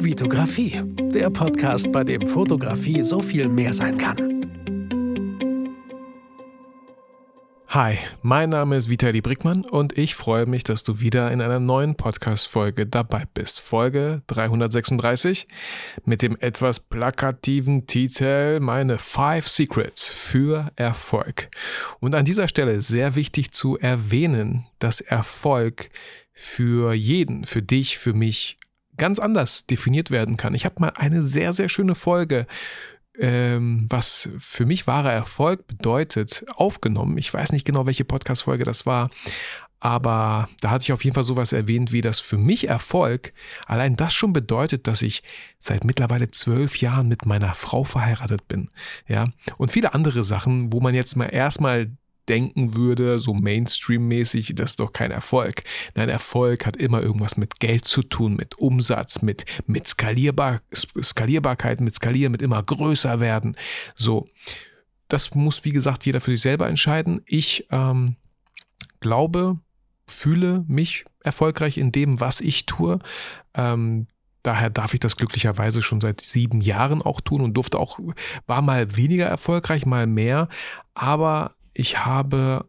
Vitografie, der Podcast, bei dem Fotografie so viel mehr sein kann. Hi, mein Name ist Vitali Brickmann und ich freue mich, dass du wieder in einer neuen Podcast-Folge dabei bist. Folge 336 mit dem etwas plakativen Titel Meine 5 Secrets für Erfolg. Und an dieser Stelle sehr wichtig zu erwähnen, dass Erfolg für jeden, für dich, für mich ganz anders definiert werden kann. Ich habe mal eine sehr, sehr schöne Folge, ähm, was für mich wahrer Erfolg bedeutet, aufgenommen. Ich weiß nicht genau, welche Podcast-Folge das war, aber da hatte ich auf jeden Fall sowas erwähnt, wie das für mich Erfolg, allein das schon bedeutet, dass ich seit mittlerweile zwölf Jahren mit meiner Frau verheiratet bin. Ja, und viele andere Sachen, wo man jetzt mal erstmal denken würde, so Mainstream-mäßig, das ist doch kein Erfolg. Nein, Erfolg hat immer irgendwas mit Geld zu tun, mit Umsatz, mit, mit Skalierbar, Skalierbarkeit, mit Skalieren, mit immer größer werden. So, das muss, wie gesagt, jeder für sich selber entscheiden. Ich ähm, glaube, fühle mich erfolgreich in dem, was ich tue. Ähm, daher darf ich das glücklicherweise schon seit sieben Jahren auch tun und durfte auch, war mal weniger erfolgreich, mal mehr, aber ich habe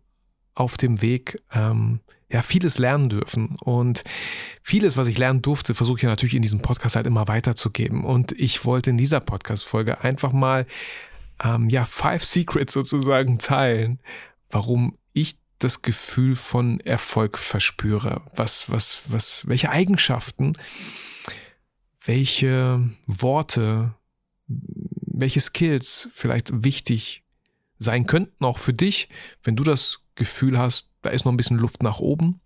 auf dem Weg ähm, ja vieles lernen dürfen und vieles, was ich lernen durfte, versuche ich natürlich in diesem Podcast halt immer weiterzugeben. Und ich wollte in dieser Podcast-Folge einfach mal ähm, ja Five Secrets sozusagen teilen, warum ich das Gefühl von Erfolg verspüre, was, was, was, welche Eigenschaften, welche Worte, welche Skills vielleicht wichtig sein könnten, auch für dich, wenn du das Gefühl hast, da ist noch ein bisschen Luft nach oben.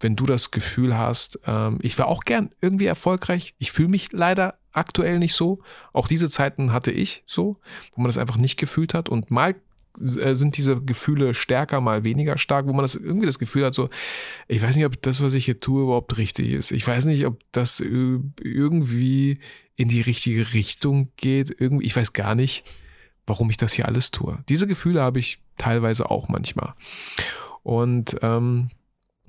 Wenn du das Gefühl hast, ähm, ich wäre auch gern irgendwie erfolgreich, ich fühle mich leider aktuell nicht so. Auch diese Zeiten hatte ich so, wo man das einfach nicht gefühlt hat. Und mal äh, sind diese Gefühle stärker, mal weniger stark, wo man das irgendwie das Gefühl hat, so, ich weiß nicht, ob das, was ich hier tue, überhaupt richtig ist. Ich weiß nicht, ob das irgendwie in die richtige Richtung geht. Irgendwie, ich weiß gar nicht warum ich das hier alles tue. Diese Gefühle habe ich teilweise auch manchmal. Und ähm,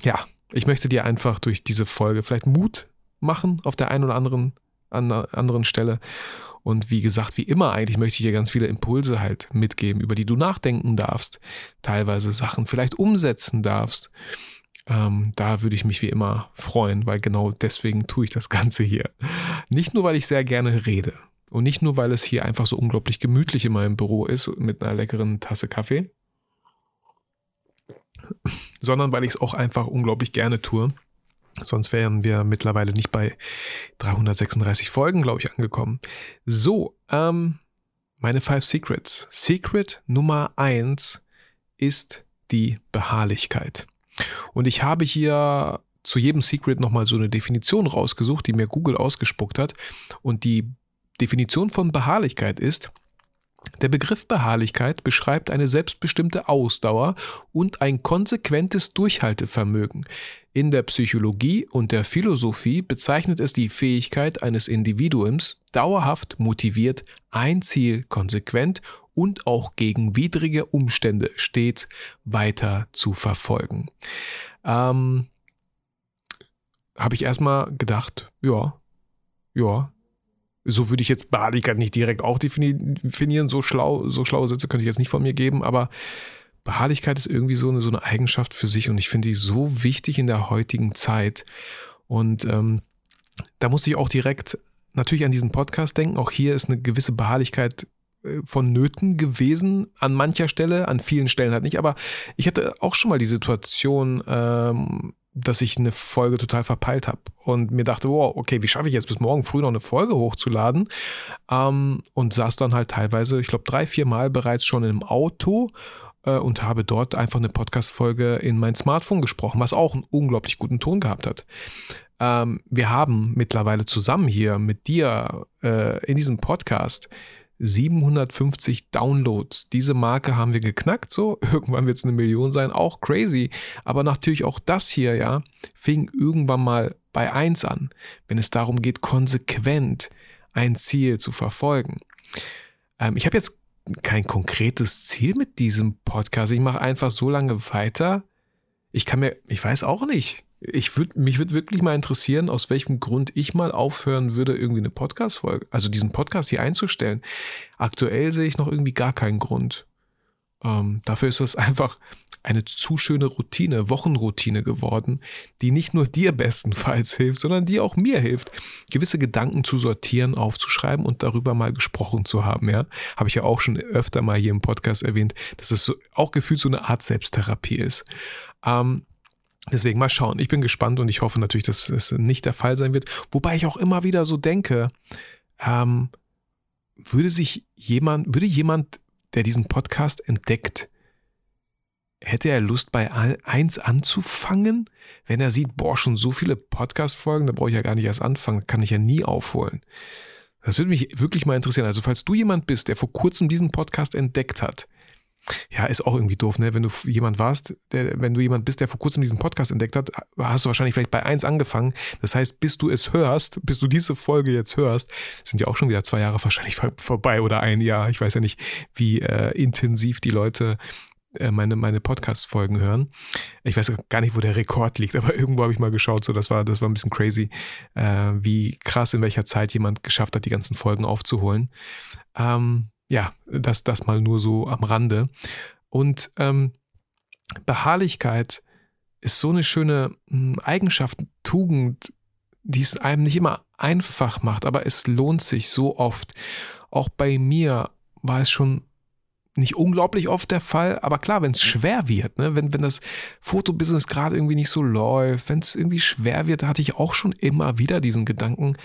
ja, ich möchte dir einfach durch diese Folge vielleicht Mut machen auf der einen oder anderen, an anderen Stelle. Und wie gesagt, wie immer eigentlich möchte ich dir ganz viele Impulse halt mitgeben, über die du nachdenken darfst, teilweise Sachen vielleicht umsetzen darfst. Ähm, da würde ich mich wie immer freuen, weil genau deswegen tue ich das Ganze hier. Nicht nur, weil ich sehr gerne rede, und nicht nur, weil es hier einfach so unglaublich gemütlich in meinem Büro ist mit einer leckeren Tasse Kaffee, sondern weil ich es auch einfach unglaublich gerne tue. Sonst wären wir mittlerweile nicht bei 336 Folgen, glaube ich, angekommen. So, ähm, meine Five Secrets. Secret Nummer eins ist die Beharrlichkeit. Und ich habe hier zu jedem Secret nochmal so eine Definition rausgesucht, die mir Google ausgespuckt hat. Und die Definition von Beharrlichkeit ist, der Begriff Beharrlichkeit beschreibt eine selbstbestimmte Ausdauer und ein konsequentes Durchhaltevermögen. In der Psychologie und der Philosophie bezeichnet es die Fähigkeit eines Individuums, dauerhaft motiviert, ein Ziel konsequent und auch gegen widrige Umstände stets weiter zu verfolgen. Ähm, Habe ich erstmal gedacht, ja, ja, so würde ich jetzt Beharrlichkeit nicht direkt auch definieren. So schlau, so schlaue Sätze könnte ich jetzt nicht von mir geben, aber Beharrlichkeit ist irgendwie so eine, so eine Eigenschaft für sich und ich finde die so wichtig in der heutigen Zeit. Und ähm, da musste ich auch direkt natürlich an diesen Podcast denken. Auch hier ist eine gewisse Beharrlichkeit äh, von Nöten gewesen, an mancher Stelle, an vielen Stellen halt nicht. Aber ich hatte auch schon mal die Situation, ähm, dass ich eine Folge total verpeilt habe und mir dachte, wow, okay, wie schaffe ich jetzt bis morgen früh noch eine Folge hochzuladen? Ähm, und saß dann halt teilweise, ich glaube, drei, vier Mal bereits schon im Auto äh, und habe dort einfach eine Podcast-Folge in mein Smartphone gesprochen, was auch einen unglaublich guten Ton gehabt hat. Ähm, wir haben mittlerweile zusammen hier mit dir äh, in diesem Podcast 750 Downloads. Diese Marke haben wir geknackt, so. Irgendwann wird es eine Million sein, auch crazy. Aber natürlich auch das hier, ja, fing irgendwann mal bei 1 an, wenn es darum geht, konsequent ein Ziel zu verfolgen. Ähm, ich habe jetzt kein konkretes Ziel mit diesem Podcast. Ich mache einfach so lange weiter. Ich kann mir, ich weiß auch nicht. Ich würde mich würde wirklich mal interessieren, aus welchem Grund ich mal aufhören würde, irgendwie eine Podcast-Folge, also diesen Podcast hier einzustellen. Aktuell sehe ich noch irgendwie gar keinen Grund. Ähm, dafür ist das einfach eine zu schöne Routine, Wochenroutine geworden, die nicht nur dir bestenfalls hilft, sondern die auch mir hilft, gewisse Gedanken zu sortieren, aufzuschreiben und darüber mal gesprochen zu haben. Ja, habe ich ja auch schon öfter mal hier im Podcast erwähnt, dass es so, auch gefühlt so eine Art Selbsttherapie ist. Ähm, Deswegen mal schauen. Ich bin gespannt und ich hoffe natürlich, dass es nicht der Fall sein wird. Wobei ich auch immer wieder so denke, ähm, würde sich jemand, würde jemand der diesen Podcast entdeckt, hätte er Lust bei eins anzufangen, wenn er sieht, boah, schon so viele Podcast-Folgen, da brauche ich ja gar nicht erst anfangen, kann ich ja nie aufholen. Das würde mich wirklich mal interessieren. Also, falls du jemand bist, der vor kurzem diesen Podcast entdeckt hat, ja, ist auch irgendwie doof, ne? Wenn du jemand warst, der, wenn du jemand bist, der vor kurzem diesen Podcast entdeckt hat, hast du wahrscheinlich vielleicht bei eins angefangen. Das heißt, bis du es hörst, bis du diese Folge jetzt hörst, sind ja auch schon wieder zwei Jahre wahrscheinlich vorbei oder ein Jahr. Ich weiß ja nicht, wie äh, intensiv die Leute äh, meine, meine Podcast-Folgen hören. Ich weiß gar nicht, wo der Rekord liegt, aber irgendwo habe ich mal geschaut, so das war, das war ein bisschen crazy, äh, wie krass in welcher Zeit jemand geschafft hat, die ganzen Folgen aufzuholen. Ähm, ja, das, das mal nur so am Rande. Und ähm, Beharrlichkeit ist so eine schöne hm, Eigenschaft, Tugend, die es einem nicht immer einfach macht, aber es lohnt sich so oft. Auch bei mir war es schon nicht unglaublich oft der Fall, aber klar, wenn es schwer wird, ne, wenn, wenn das Fotobusiness gerade irgendwie nicht so läuft, wenn es irgendwie schwer wird, hatte ich auch schon immer wieder diesen Gedanken,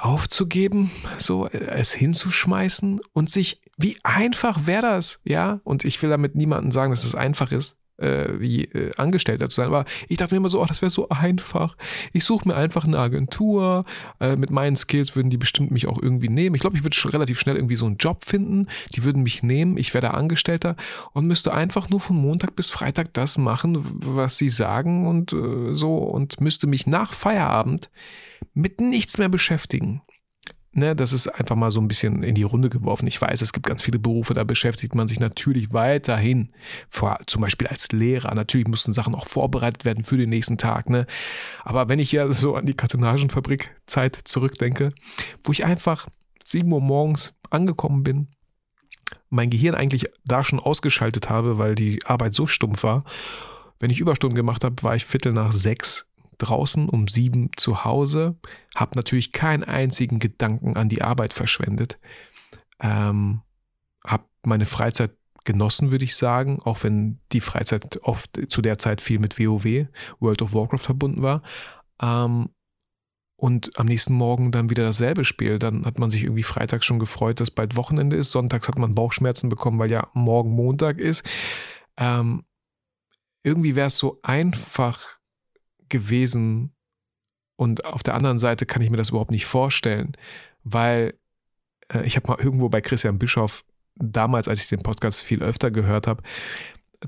aufzugeben, so es hinzuschmeißen und sich, wie einfach wäre das, ja? Und ich will damit niemandem sagen, dass es einfach ist, äh, wie äh, Angestellter zu sein, aber ich dachte mir immer so, oh, das wäre so einfach. Ich suche mir einfach eine Agentur, äh, mit meinen Skills würden die bestimmt mich auch irgendwie nehmen. Ich glaube, ich würde schon relativ schnell irgendwie so einen Job finden, die würden mich nehmen, ich wäre Angestellter und müsste einfach nur von Montag bis Freitag das machen, was sie sagen und äh, so und müsste mich nach Feierabend mit nichts mehr beschäftigen. Ne, das ist einfach mal so ein bisschen in die Runde geworfen. Ich weiß, es gibt ganz viele Berufe, da beschäftigt man sich natürlich weiterhin, vor, zum Beispiel als Lehrer. Natürlich mussten Sachen auch vorbereitet werden für den nächsten Tag. Ne? Aber wenn ich ja so an die Kartonagenfabrik-Zeit zurückdenke, wo ich einfach 7 Uhr morgens angekommen bin, mein Gehirn eigentlich da schon ausgeschaltet habe, weil die Arbeit so stumpf war. Wenn ich Überstunden gemacht habe, war ich Viertel nach sechs draußen, um sieben zu Hause, habe natürlich keinen einzigen Gedanken an die Arbeit verschwendet, ähm, habe meine Freizeit genossen, würde ich sagen, auch wenn die Freizeit oft zu der Zeit viel mit WoW, World of Warcraft verbunden war. Ähm, und am nächsten Morgen dann wieder dasselbe Spiel. Dann hat man sich irgendwie freitags schon gefreut, dass bald Wochenende ist. Sonntags hat man Bauchschmerzen bekommen, weil ja morgen Montag ist. Ähm, irgendwie wäre es so einfach gewesen. Und auf der anderen Seite kann ich mir das überhaupt nicht vorstellen, weil äh, ich habe mal irgendwo bei Christian Bischoff damals, als ich den Podcast viel öfter gehört habe,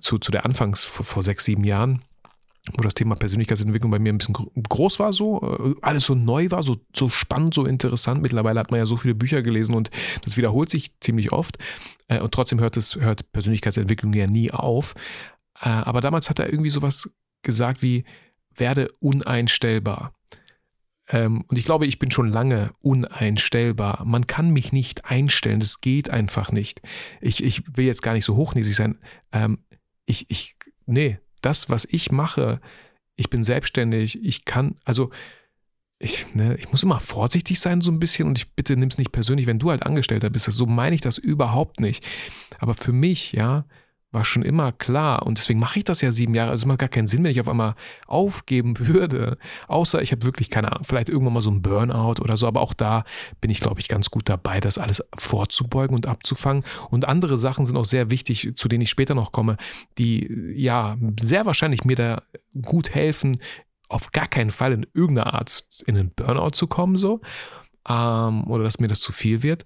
zu, zu der Anfangs vor, vor sechs, sieben Jahren, wo das Thema Persönlichkeitsentwicklung bei mir ein bisschen groß war, so äh, alles so neu war, so, so spannend, so interessant. Mittlerweile hat man ja so viele Bücher gelesen und das wiederholt sich ziemlich oft. Äh, und trotzdem hört es hört Persönlichkeitsentwicklung ja nie auf. Äh, aber damals hat er irgendwie sowas gesagt wie werde uneinstellbar. Ähm, und ich glaube, ich bin schon lange uneinstellbar. Man kann mich nicht einstellen, das geht einfach nicht. Ich, ich will jetzt gar nicht so hochnäsig sein. Ähm, ich, ich, nee, das, was ich mache, ich bin selbstständig, ich kann, also ich, ne, ich muss immer vorsichtig sein, so ein bisschen, und ich bitte nimm es nicht persönlich, wenn du halt Angestellter bist. So meine ich das überhaupt nicht. Aber für mich, ja, war schon immer klar und deswegen mache ich das ja sieben Jahre. Also es macht gar keinen Sinn, wenn ich auf einmal aufgeben würde. Außer ich habe wirklich keine Ahnung, vielleicht irgendwann mal so ein Burnout oder so. Aber auch da bin ich, glaube ich, ganz gut dabei, das alles vorzubeugen und abzufangen. Und andere Sachen sind auch sehr wichtig, zu denen ich später noch komme, die ja sehr wahrscheinlich mir da gut helfen, auf gar keinen Fall in irgendeiner Art in einen Burnout zu kommen, so. Ähm, oder dass mir das zu viel wird.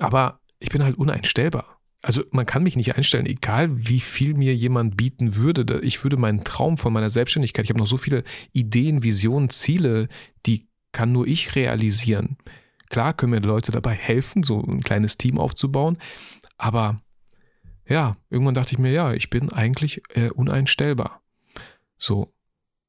Aber ich bin halt uneinstellbar also man kann mich nicht einstellen, egal wie viel mir jemand bieten würde. Ich würde meinen Traum von meiner Selbstständigkeit, ich habe noch so viele Ideen, Visionen, Ziele, die kann nur ich realisieren. Klar können mir Leute dabei helfen, so ein kleines Team aufzubauen, aber ja, irgendwann dachte ich mir, ja, ich bin eigentlich äh, uneinstellbar. So,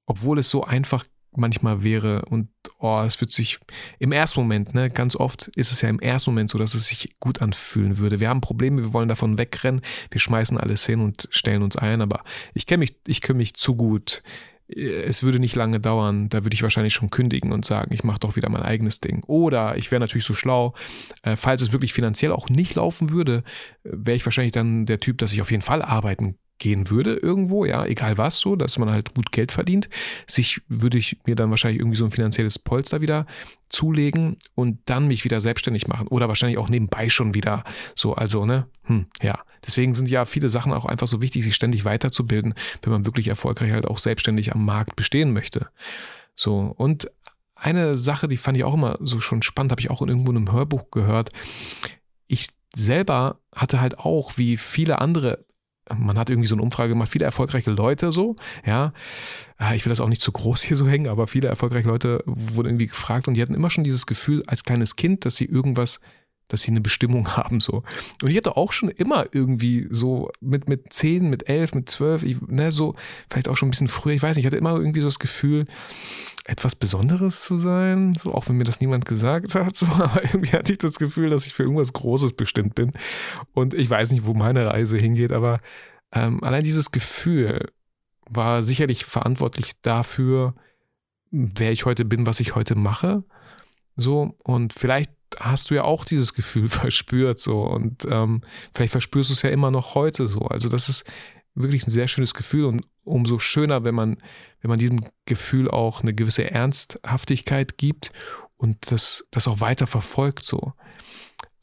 obwohl es so einfach manchmal wäre und oh, es wird sich im ersten Moment, ne, ganz oft ist es ja im ersten Moment so, dass es sich gut anfühlen würde. Wir haben Probleme, wir wollen davon wegrennen, wir schmeißen alles hin und stellen uns ein, aber ich kenne mich, ich kenne mich zu gut. Es würde nicht lange dauern, da würde ich wahrscheinlich schon kündigen und sagen, ich mache doch wieder mein eigenes Ding. Oder ich wäre natürlich so schlau, äh, falls es wirklich finanziell auch nicht laufen würde, wäre ich wahrscheinlich dann der Typ, dass ich auf jeden Fall arbeiten gehen würde irgendwo, ja, egal was so, dass man halt gut Geld verdient, sich würde ich mir dann wahrscheinlich irgendwie so ein finanzielles Polster wieder zulegen und dann mich wieder selbstständig machen oder wahrscheinlich auch nebenbei schon wieder so, also, ne, hm, ja. Deswegen sind ja viele Sachen auch einfach so wichtig, sich ständig weiterzubilden, wenn man wirklich erfolgreich halt auch selbstständig am Markt bestehen möchte. So, und eine Sache, die fand ich auch immer so schon spannend, habe ich auch in irgendwo in einem Hörbuch gehört. Ich selber hatte halt auch, wie viele andere man hat irgendwie so eine Umfrage gemacht, viele erfolgreiche Leute so, ja. Ah, ich will das auch nicht zu groß hier so hängen, aber viele erfolgreiche Leute wurden irgendwie gefragt und die hatten immer schon dieses Gefühl als kleines Kind, dass sie irgendwas dass sie eine Bestimmung haben so. Und ich hatte auch schon immer irgendwie so mit, mit 10, mit 11, mit 12, ich, ne, so vielleicht auch schon ein bisschen früher, ich weiß nicht, ich hatte immer irgendwie so das Gefühl, etwas Besonderes zu sein, so auch wenn mir das niemand gesagt hat, so, aber irgendwie hatte ich das Gefühl, dass ich für irgendwas Großes bestimmt bin. Und ich weiß nicht, wo meine Reise hingeht, aber ähm, allein dieses Gefühl war sicherlich verantwortlich dafür, wer ich heute bin, was ich heute mache. So, und vielleicht hast du ja auch dieses Gefühl verspürt so und ähm, vielleicht verspürst du es ja immer noch heute so. Also das ist wirklich ein sehr schönes Gefühl und umso schöner, wenn man, wenn man diesem Gefühl auch eine gewisse Ernsthaftigkeit gibt und das, das auch weiter verfolgt so.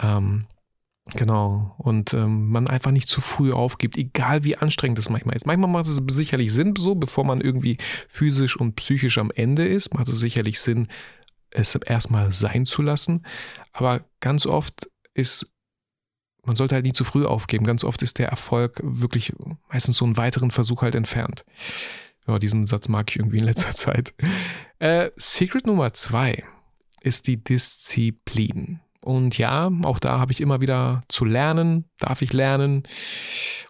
Ähm, Genau. Und ähm, man einfach nicht zu früh aufgibt, egal wie anstrengend es manchmal ist. Manchmal macht es sicherlich Sinn, so bevor man irgendwie physisch und psychisch am Ende ist, macht es sicherlich Sinn, es erstmal sein zu lassen. Aber ganz oft ist, man sollte halt nie zu früh aufgeben. Ganz oft ist der Erfolg wirklich meistens so einen weiteren Versuch halt entfernt. Ja, diesen Satz mag ich irgendwie in letzter Zeit. Äh, Secret Nummer zwei ist die Disziplin. Und ja, auch da habe ich immer wieder zu lernen, darf ich lernen.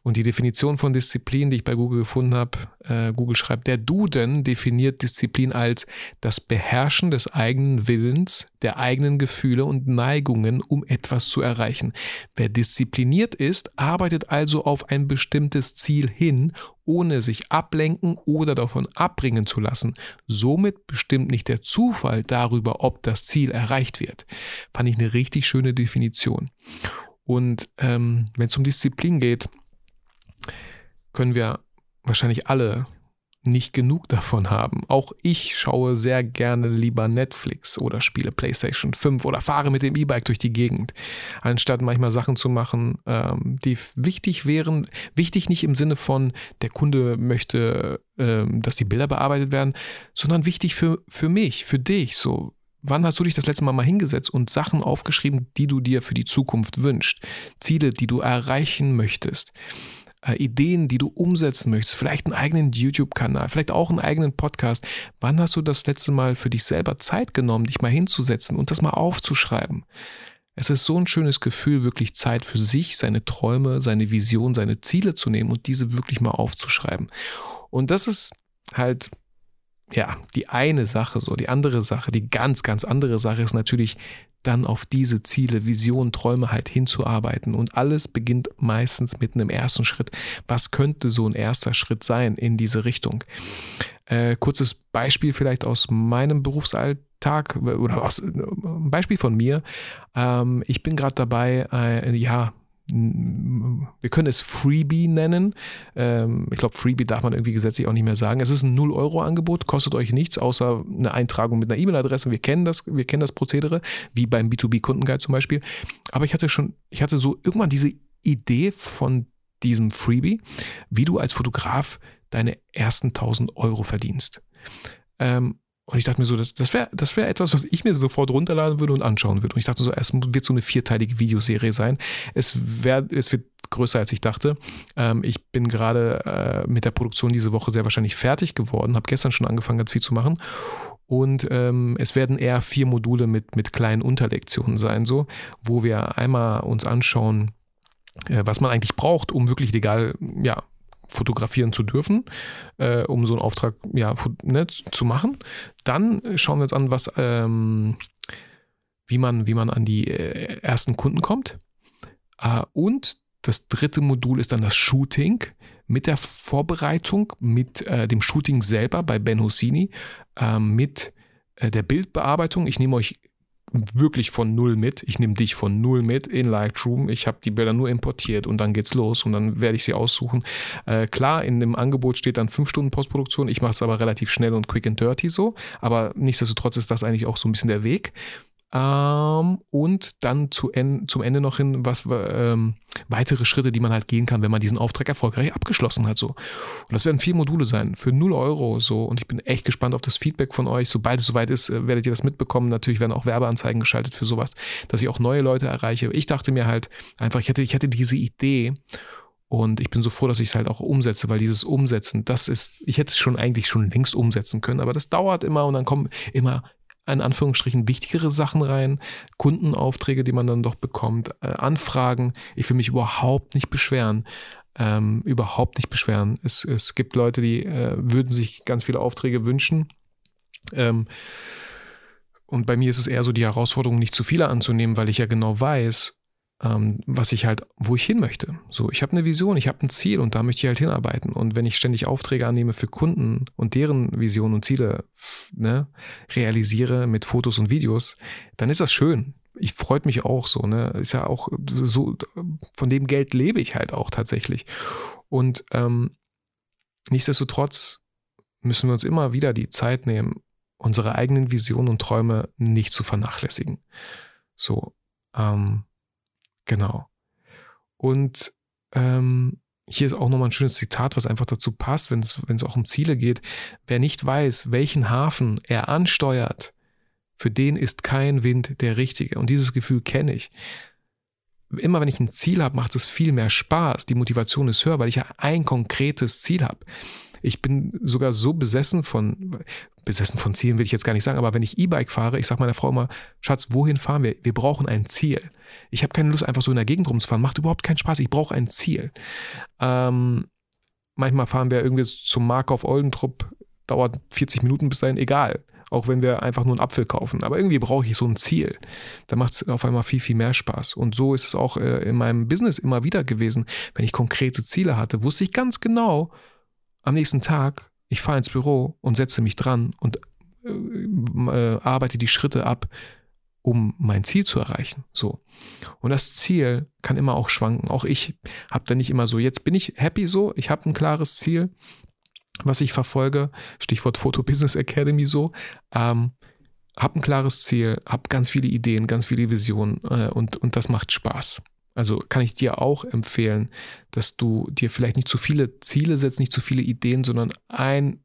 Und die Definition von Disziplin, die ich bei Google gefunden habe, äh, Google schreibt, der Duden definiert Disziplin als das Beherrschen des eigenen Willens, der eigenen Gefühle und Neigungen, um etwas zu erreichen. Wer diszipliniert ist, arbeitet also auf ein bestimmtes Ziel hin, ohne sich ablenken oder davon abbringen zu lassen. Somit bestimmt nicht der Zufall darüber, ob das Ziel erreicht wird. Fand ich eine richtig schöne Definition. Und ähm, wenn es um Disziplin geht, können wir wahrscheinlich alle nicht genug davon haben. Auch ich schaue sehr gerne lieber Netflix oder spiele PlayStation 5 oder fahre mit dem E-Bike durch die Gegend, anstatt manchmal Sachen zu machen, ähm, die wichtig wären. Wichtig nicht im Sinne von, der Kunde möchte, ähm, dass die Bilder bearbeitet werden, sondern wichtig für, für mich, für dich. So, Wann hast du dich das letzte Mal mal hingesetzt und Sachen aufgeschrieben, die du dir für die Zukunft wünschst? Ziele, die du erreichen möchtest? äh, Ideen, die du umsetzen möchtest, vielleicht einen eigenen YouTube-Kanal, vielleicht auch einen eigenen Podcast. Wann hast du das letzte Mal für dich selber Zeit genommen, dich mal hinzusetzen und das mal aufzuschreiben? Es ist so ein schönes Gefühl, wirklich Zeit für sich, seine Träume, seine Vision, seine Ziele zu nehmen und diese wirklich mal aufzuschreiben. Und das ist halt ja, die eine Sache so, die andere Sache, die ganz, ganz andere Sache ist natürlich dann auf diese Ziele, Visionen, Träume halt hinzuarbeiten. Und alles beginnt meistens mit einem ersten Schritt. Was könnte so ein erster Schritt sein in diese Richtung? Äh, kurzes Beispiel vielleicht aus meinem Berufsalltag oder aus, ein Beispiel von mir. Ähm, ich bin gerade dabei, äh, ja, wir können es Freebie nennen. Ähm, ich glaube, Freebie darf man irgendwie gesetzlich auch nicht mehr sagen. Es ist ein 0-Euro-Angebot, kostet euch nichts, außer eine Eintragung mit einer E-Mail-Adresse. Wir kennen das, wir kennen das Prozedere, wie beim B2B-Kundenguide zum Beispiel. Aber ich hatte schon, ich hatte so irgendwann diese Idee von diesem Freebie, wie du als Fotograf deine ersten 1000 Euro verdienst. Ähm, und ich dachte mir so, das, das wäre das wär etwas, was ich mir sofort runterladen würde und anschauen würde. Und ich dachte so, es wird so eine vierteilige Videoserie sein. Es, wär, es wird größer, als ich dachte. Ähm, ich bin gerade äh, mit der Produktion diese Woche sehr wahrscheinlich fertig geworden, habe gestern schon angefangen, ganz viel zu machen. Und ähm, es werden eher vier Module mit, mit kleinen Unterlektionen sein, so, wo wir einmal uns anschauen, äh, was man eigentlich braucht, um wirklich legal, ja, fotografieren zu dürfen, äh, um so einen Auftrag ja, ne, zu machen. Dann schauen wir uns an, was, ähm, wie, man, wie man an die äh, ersten Kunden kommt. Äh, und das dritte Modul ist dann das Shooting mit der Vorbereitung, mit äh, dem Shooting selber bei Ben Hosini, äh, mit äh, der Bildbearbeitung. Ich nehme euch wirklich von null mit. Ich nehme dich von null mit in Lightroom. Ich habe die Bilder nur importiert und dann geht's los und dann werde ich sie aussuchen. Äh, klar, in dem Angebot steht dann fünf Stunden Postproduktion. Ich mache es aber relativ schnell und quick and dirty so. Aber nichtsdestotrotz ist das eigentlich auch so ein bisschen der Weg. Ähm, und dann zu en zum Ende noch hin, was ähm, weitere Schritte, die man halt gehen kann, wenn man diesen Auftrag erfolgreich abgeschlossen hat. So. Und das werden vier Module sein für 0 Euro. So. Und ich bin echt gespannt auf das Feedback von euch. Sobald es soweit ist, äh, werdet ihr das mitbekommen. Natürlich werden auch Werbeanzeigen geschaltet für sowas, dass ich auch neue Leute erreiche. Ich dachte mir halt einfach, ich hätte, ich hätte diese Idee. Und ich bin so froh, dass ich es halt auch umsetze, weil dieses Umsetzen, das ist, ich hätte es schon eigentlich schon längst umsetzen können, aber das dauert immer und dann kommen immer in Anführungsstrichen wichtigere Sachen rein, Kundenaufträge, die man dann doch bekommt, äh, Anfragen. Ich will mich überhaupt nicht beschweren. Ähm, überhaupt nicht beschweren. Es, es gibt Leute, die äh, würden sich ganz viele Aufträge wünschen. Ähm, und bei mir ist es eher so die Herausforderung, nicht zu viele anzunehmen, weil ich ja genau weiß, was ich halt, wo ich hin möchte. So, ich habe eine Vision, ich habe ein Ziel und da möchte ich halt hinarbeiten. Und wenn ich ständig Aufträge annehme für Kunden und deren Visionen und Ziele ne, realisiere mit Fotos und Videos, dann ist das schön. Ich freut mich auch so, ne? Ist ja auch so, von dem Geld lebe ich halt auch tatsächlich. Und ähm, nichtsdestotrotz müssen wir uns immer wieder die Zeit nehmen, unsere eigenen Visionen und Träume nicht zu vernachlässigen. So, ähm, Genau. Und ähm, hier ist auch nochmal ein schönes Zitat, was einfach dazu passt, wenn es auch um Ziele geht. Wer nicht weiß, welchen Hafen er ansteuert, für den ist kein Wind der richtige. Und dieses Gefühl kenne ich. Immer wenn ich ein Ziel habe, macht es viel mehr Spaß. Die Motivation ist höher, weil ich ja ein konkretes Ziel habe. Ich bin sogar so besessen von, besessen von Zielen will ich jetzt gar nicht sagen, aber wenn ich E-Bike fahre, ich sage meiner Frau immer, Schatz, wohin fahren wir? Wir brauchen ein Ziel. Ich habe keine Lust, einfach so in der Gegend rumzufahren. Macht überhaupt keinen Spaß. Ich brauche ein Ziel. Ähm, manchmal fahren wir irgendwie zum Mark auf Oldentrupp, dauert 40 Minuten bis dahin, egal. Auch wenn wir einfach nur einen Apfel kaufen. Aber irgendwie brauche ich so ein Ziel. Da macht es auf einmal viel, viel mehr Spaß. Und so ist es auch äh, in meinem Business immer wieder gewesen. Wenn ich konkrete Ziele hatte, wusste ich ganz genau, am nächsten Tag, ich fahre ins Büro und setze mich dran und äh, äh, arbeite die Schritte ab, um mein Ziel zu erreichen. So. Und das Ziel kann immer auch schwanken. Auch ich habe da nicht immer so, jetzt bin ich happy so, ich habe ein klares Ziel, was ich verfolge. Stichwort Photo Business Academy so. Ähm, habe ein klares Ziel, habe ganz viele Ideen, ganz viele Visionen äh, und, und das macht Spaß. Also kann ich dir auch empfehlen, dass du dir vielleicht nicht zu viele Ziele setzt, nicht zu viele Ideen, sondern ein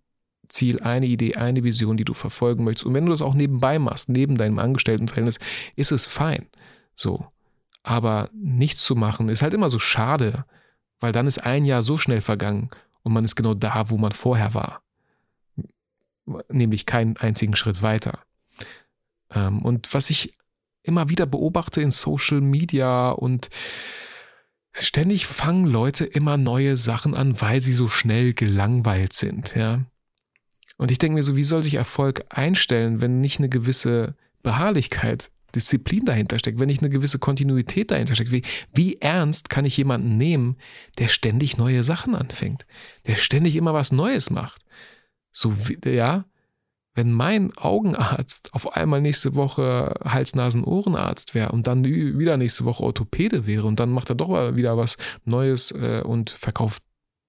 Ziel, eine Idee, eine Vision, die du verfolgen möchtest. Und wenn du das auch nebenbei machst, neben deinem Angestelltenverhältnis, ist es fein. So. Aber nichts zu machen ist halt immer so schade, weil dann ist ein Jahr so schnell vergangen und man ist genau da, wo man vorher war. Nämlich keinen einzigen Schritt weiter. Ähm, und was ich immer wieder beobachte in Social Media und ständig fangen Leute immer neue Sachen an, weil sie so schnell gelangweilt sind, ja. Und ich denke mir so, wie soll sich Erfolg einstellen, wenn nicht eine gewisse Beharrlichkeit, Disziplin dahinter steckt, wenn nicht eine gewisse Kontinuität dahinter steckt? Wie, wie ernst kann ich jemanden nehmen, der ständig neue Sachen anfängt, der ständig immer was Neues macht? So, ja, wenn mein Augenarzt auf einmal nächste Woche Hals-Nasen-Ohrenarzt wäre und dann wieder nächste Woche Orthopäde wäre und dann macht er doch wieder was Neues äh, und verkauft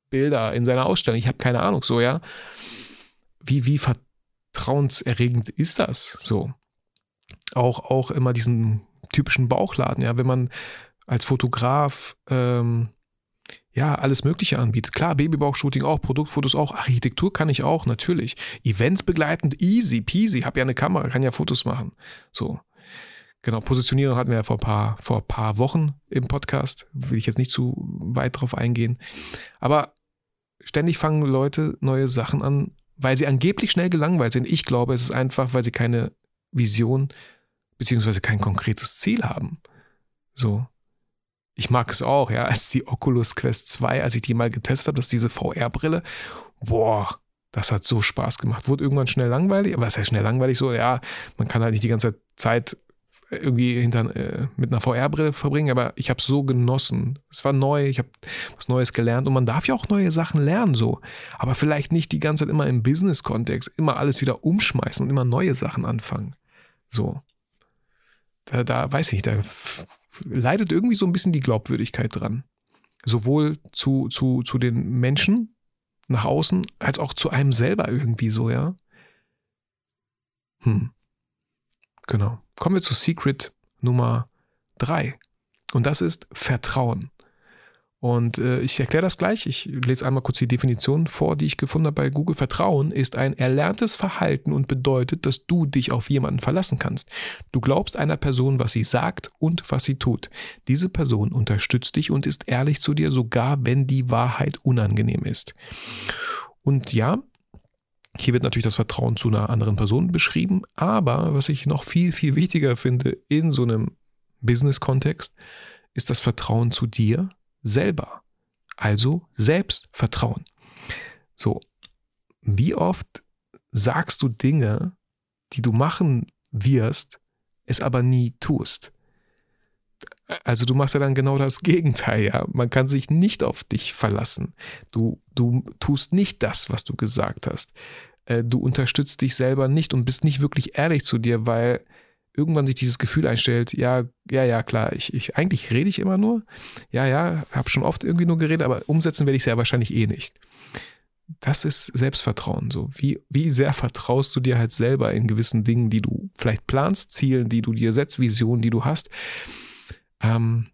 Bilder in seiner Ausstellung. Ich habe keine Ahnung, so, ja. Wie, wie vertrauenserregend ist das so? Auch, auch immer diesen typischen Bauchladen, ja, wenn man als Fotograf ähm, ja, alles Mögliche anbietet. Klar, Babybauch-Shooting auch, Produktfotos auch, Architektur kann ich auch, natürlich. Events begleitend, easy peasy, hab ja eine Kamera, kann ja Fotos machen. So. Genau, Positionierung hatten wir ja vor ein paar, vor paar Wochen im Podcast. Will ich jetzt nicht zu weit drauf eingehen. Aber ständig fangen Leute neue Sachen an, weil sie angeblich schnell gelangweilt sind. Ich glaube, es ist einfach, weil sie keine Vision beziehungsweise kein konkretes Ziel haben. So Ich mag es auch, ja, als die Oculus Quest 2, als ich die mal getestet habe, dass diese VR-Brille, boah, das hat so Spaß gemacht. Wurde irgendwann schnell langweilig, aber es ist schnell langweilig so, ja, man kann halt nicht die ganze Zeit irgendwie hinter, äh, mit einer VR-Brille verbringen, aber ich habe es so genossen. Es war neu, ich habe was Neues gelernt und man darf ja auch neue Sachen lernen so, aber vielleicht nicht die ganze Zeit immer im Business-Kontext, immer alles wieder umschmeißen und immer neue Sachen anfangen. So. Da, da weiß ich, da leidet irgendwie so ein bisschen die Glaubwürdigkeit dran. Sowohl zu, zu, zu den Menschen nach außen, als auch zu einem selber irgendwie so, ja. Hm. Genau. Kommen wir zu Secret Nummer drei. Und das ist Vertrauen. Und äh, ich erkläre das gleich. Ich lese einmal kurz die Definition vor, die ich gefunden habe bei Google. Vertrauen ist ein erlerntes Verhalten und bedeutet, dass du dich auf jemanden verlassen kannst. Du glaubst einer Person, was sie sagt und was sie tut. Diese Person unterstützt dich und ist ehrlich zu dir, sogar wenn die Wahrheit unangenehm ist. Und ja, hier wird natürlich das Vertrauen zu einer anderen Person beschrieben, aber was ich noch viel, viel wichtiger finde in so einem Business-Kontext, ist das Vertrauen zu dir selber. Also Selbstvertrauen. So, wie oft sagst du Dinge, die du machen wirst, es aber nie tust? Also du machst ja dann genau das Gegenteil, ja. Man kann sich nicht auf dich verlassen. Du, du tust nicht das, was du gesagt hast. Äh, du unterstützt dich selber nicht und bist nicht wirklich ehrlich zu dir, weil irgendwann sich dieses Gefühl einstellt, ja, ja, ja, klar, ich, ich eigentlich rede ich immer nur. Ja, ja, habe schon oft irgendwie nur geredet, aber umsetzen werde ich es ja wahrscheinlich eh nicht. Das ist Selbstvertrauen. So, wie, wie sehr vertraust du dir halt selber in gewissen Dingen, die du vielleicht planst, Zielen, die du dir setzt, Visionen, die du hast. Ähm,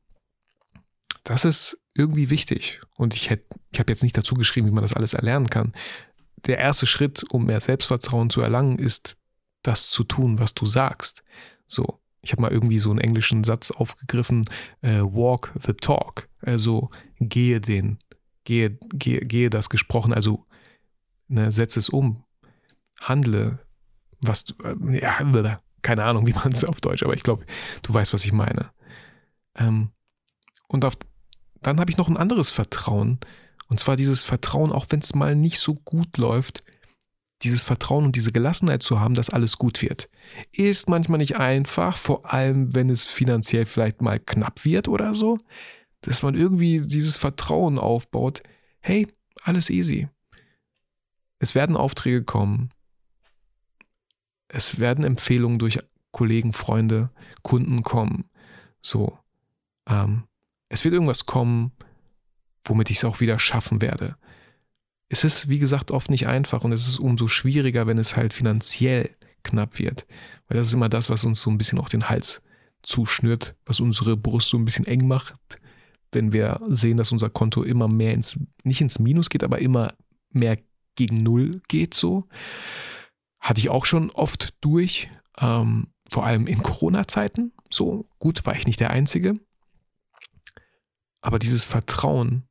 das ist irgendwie wichtig. Und ich ich habe jetzt nicht dazu geschrieben, wie man das alles erlernen kann. Der erste Schritt, um mehr Selbstvertrauen zu erlangen, ist, das zu tun, was du sagst. So, ich habe mal irgendwie so einen englischen Satz aufgegriffen, äh, walk the talk, also gehe den, gehe, gehe, gehe das gesprochen, also ne, setze es um, handle, was äh, ja, keine Ahnung, wie man es auf Deutsch, aber ich glaube, du weißt, was ich meine. Ähm, und auf, dann habe ich noch ein anderes Vertrauen, und zwar dieses Vertrauen, auch wenn es mal nicht so gut läuft, dieses Vertrauen und diese Gelassenheit zu haben, dass alles gut wird. Ist manchmal nicht einfach, vor allem wenn es finanziell vielleicht mal knapp wird oder so, dass man irgendwie dieses Vertrauen aufbaut. Hey, alles easy. Es werden Aufträge kommen. Es werden Empfehlungen durch Kollegen, Freunde, Kunden kommen. So. Ähm, es wird irgendwas kommen, womit ich es auch wieder schaffen werde es ist, wie gesagt, oft nicht einfach und es ist umso schwieriger, wenn es halt finanziell knapp wird. Weil das ist immer das, was uns so ein bisschen auch den Hals zuschnürt, was unsere Brust so ein bisschen eng macht, wenn wir sehen, dass unser Konto immer mehr ins, nicht ins Minus geht, aber immer mehr gegen Null geht so. Hatte ich auch schon oft durch, ähm, vor allem in Corona-Zeiten. So gut war ich nicht der Einzige. Aber dieses Vertrauen,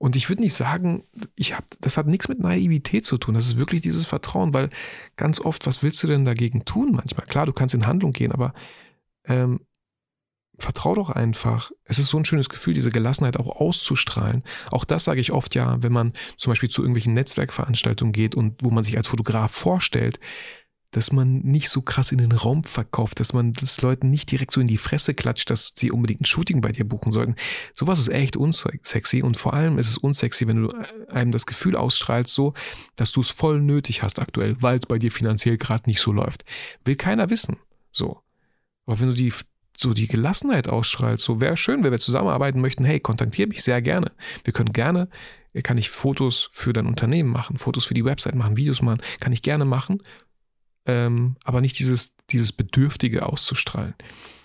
und ich würde nicht sagen, ich hab, das hat nichts mit Naivität zu tun. Das ist wirklich dieses Vertrauen, weil ganz oft, was willst du denn dagegen tun manchmal? Klar, du kannst in Handlung gehen, aber ähm, vertrau doch einfach. Es ist so ein schönes Gefühl, diese Gelassenheit auch auszustrahlen. Auch das sage ich oft ja, wenn man zum Beispiel zu irgendwelchen Netzwerkveranstaltungen geht und wo man sich als Fotograf vorstellt, dass man nicht so krass in den Raum verkauft, dass man das Leuten nicht direkt so in die Fresse klatscht, dass sie unbedingt ein Shooting bei dir buchen sollten. Sowas ist echt unsexy und vor allem ist es unsexy, wenn du äh, einem das Gefühl ausstrahlst, so, dass du es voll nötig hast aktuell, weil es bei dir finanziell gerade nicht so läuft. Will keiner wissen. So. Aber wenn du die so die Gelassenheit ausstrahlst, so wäre schön, wenn wir zusammenarbeiten möchten, hey, kontaktiere mich sehr gerne. Wir können gerne, kann ich Fotos für dein Unternehmen machen, Fotos für die Website machen, Videos machen, kann ich gerne machen ähm, aber nicht dieses, dieses Bedürftige auszustrahlen,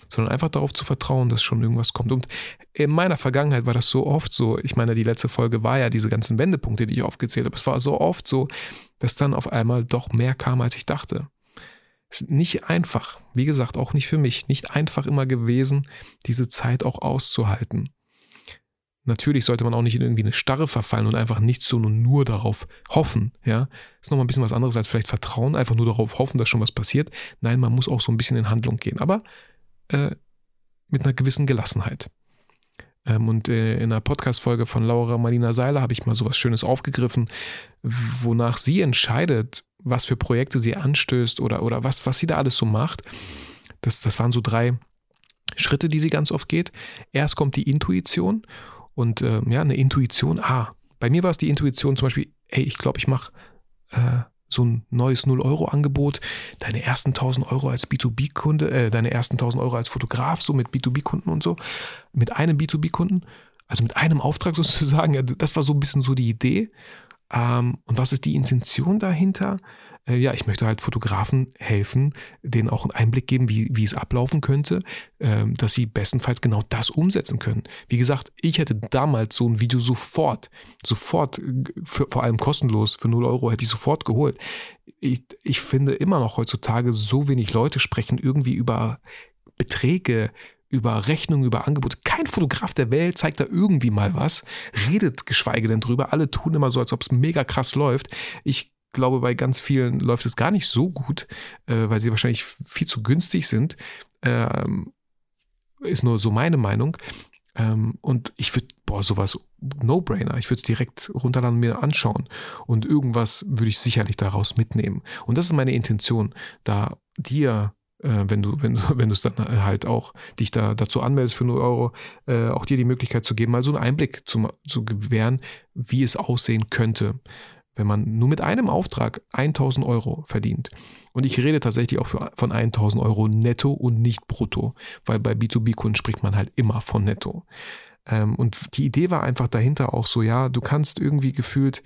sondern einfach darauf zu vertrauen, dass schon irgendwas kommt. Und in meiner Vergangenheit war das so oft so, ich meine, die letzte Folge war ja diese ganzen Wendepunkte, die ich aufgezählt habe. Es war so oft so, dass dann auf einmal doch mehr kam, als ich dachte. Es ist nicht einfach, wie gesagt, auch nicht für mich, nicht einfach immer gewesen, diese Zeit auch auszuhalten. Natürlich sollte man auch nicht in irgendwie eine Starre verfallen und einfach nichts tun und nur darauf hoffen. Ja, ist nochmal ein bisschen was anderes als vielleicht Vertrauen, einfach nur darauf hoffen, dass schon was passiert. Nein, man muss auch so ein bisschen in Handlung gehen, aber äh, mit einer gewissen Gelassenheit. Ähm, und äh, in einer Podcast-Folge von Laura Marlina Seiler habe ich mal sowas Schönes aufgegriffen, wonach sie entscheidet, was für Projekte sie anstößt oder, oder was, was sie da alles so macht. Das, das waren so drei Schritte, die sie ganz oft geht. Erst kommt die Intuition und äh, ja, eine Intuition, ah, bei mir war es die Intuition zum Beispiel, hey, ich glaube, ich mache äh, so ein neues 0-Euro-Angebot, deine ersten 1000 Euro als B2B-Kunde, äh, deine ersten 1000 Euro als Fotograf, so mit B2B-Kunden und so, mit einem B2B-Kunden, also mit einem Auftrag sozusagen, das war so ein bisschen so die Idee. Ähm, und was ist die Intention dahinter? Äh, ja, ich möchte halt Fotografen helfen, denen auch einen Einblick geben, wie, wie es ablaufen könnte, äh, dass sie bestenfalls genau das umsetzen können. Wie gesagt, ich hätte damals so ein Video sofort, sofort, für, vor allem kostenlos, für 0 Euro hätte ich sofort geholt. Ich, ich finde immer noch heutzutage, so wenig Leute sprechen irgendwie über Beträge, über Rechnungen, über Angebote. Kein Fotograf der Welt zeigt da irgendwie mal was, redet geschweige denn drüber. Alle tun immer so, als ob es mega krass läuft. Ich glaube, bei ganz vielen läuft es gar nicht so gut, äh, weil sie wahrscheinlich viel zu günstig sind. Ähm, ist nur so meine Meinung. Ähm, und ich würde, boah, sowas, No-Brainer. Ich würde es direkt runterladen und mir anschauen. Und irgendwas würde ich sicherlich daraus mitnehmen. Und das ist meine Intention, da dir äh, wenn du, wenn du, wenn du es dann halt auch dich da dazu anmeldest für 0 Euro, äh, auch dir die Möglichkeit zu geben, mal so einen Einblick zu, zu gewähren, wie es aussehen könnte wenn man nur mit einem Auftrag 1000 Euro verdient. Und ich rede tatsächlich auch für, von 1000 Euro netto und nicht brutto, weil bei B2B-Kunden spricht man halt immer von netto. Ähm, und die Idee war einfach dahinter auch so, ja, du kannst irgendwie gefühlt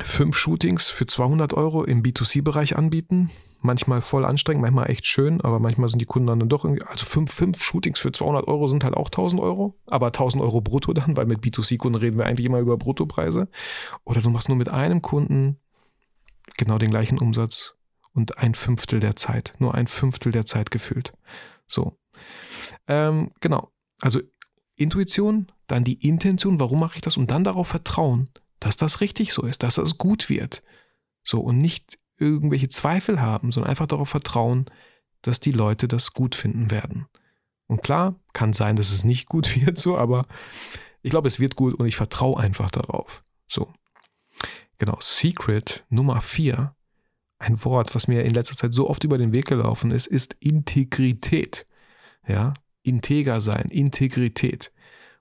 fünf Shootings für 200 Euro im B2C-Bereich anbieten manchmal voll anstrengend, manchmal echt schön, aber manchmal sind die Kunden dann doch irgendwie, also fünf, fünf Shootings für 200 Euro sind halt auch 1000 Euro, aber 1000 Euro brutto dann, weil mit B2C-Kunden reden wir eigentlich immer über Bruttopreise. Oder du machst nur mit einem Kunden genau den gleichen Umsatz und ein Fünftel der Zeit, nur ein Fünftel der Zeit gefühlt. So. Ähm, genau. Also Intuition, dann die Intention, warum mache ich das und dann darauf vertrauen, dass das richtig so ist, dass das gut wird. So und nicht irgendwelche Zweifel haben, sondern einfach darauf vertrauen, dass die Leute das gut finden werden. Und klar, kann sein, dass es nicht gut wird, so, aber ich glaube, es wird gut und ich vertraue einfach darauf. So. Genau, Secret Nummer 4, ein Wort, was mir in letzter Zeit so oft über den Weg gelaufen ist, ist Integrität. Ja, integer sein, Integrität.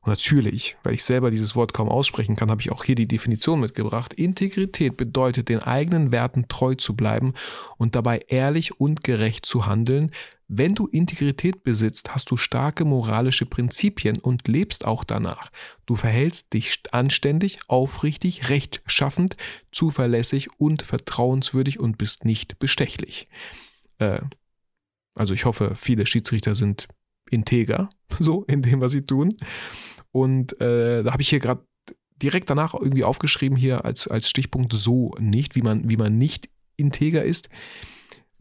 Und natürlich, weil ich selber dieses Wort kaum aussprechen kann, habe ich auch hier die Definition mitgebracht. Integrität bedeutet, den eigenen Werten treu zu bleiben und dabei ehrlich und gerecht zu handeln. Wenn du Integrität besitzt, hast du starke moralische Prinzipien und lebst auch danach. Du verhältst dich anständig, aufrichtig, rechtschaffend, zuverlässig und vertrauenswürdig und bist nicht bestechlich. Äh, also ich hoffe, viele Schiedsrichter sind integer, so in dem, was sie tun. Und äh, da habe ich hier gerade direkt danach irgendwie aufgeschrieben, hier als, als Stichpunkt so nicht, wie man, wie man nicht integer ist.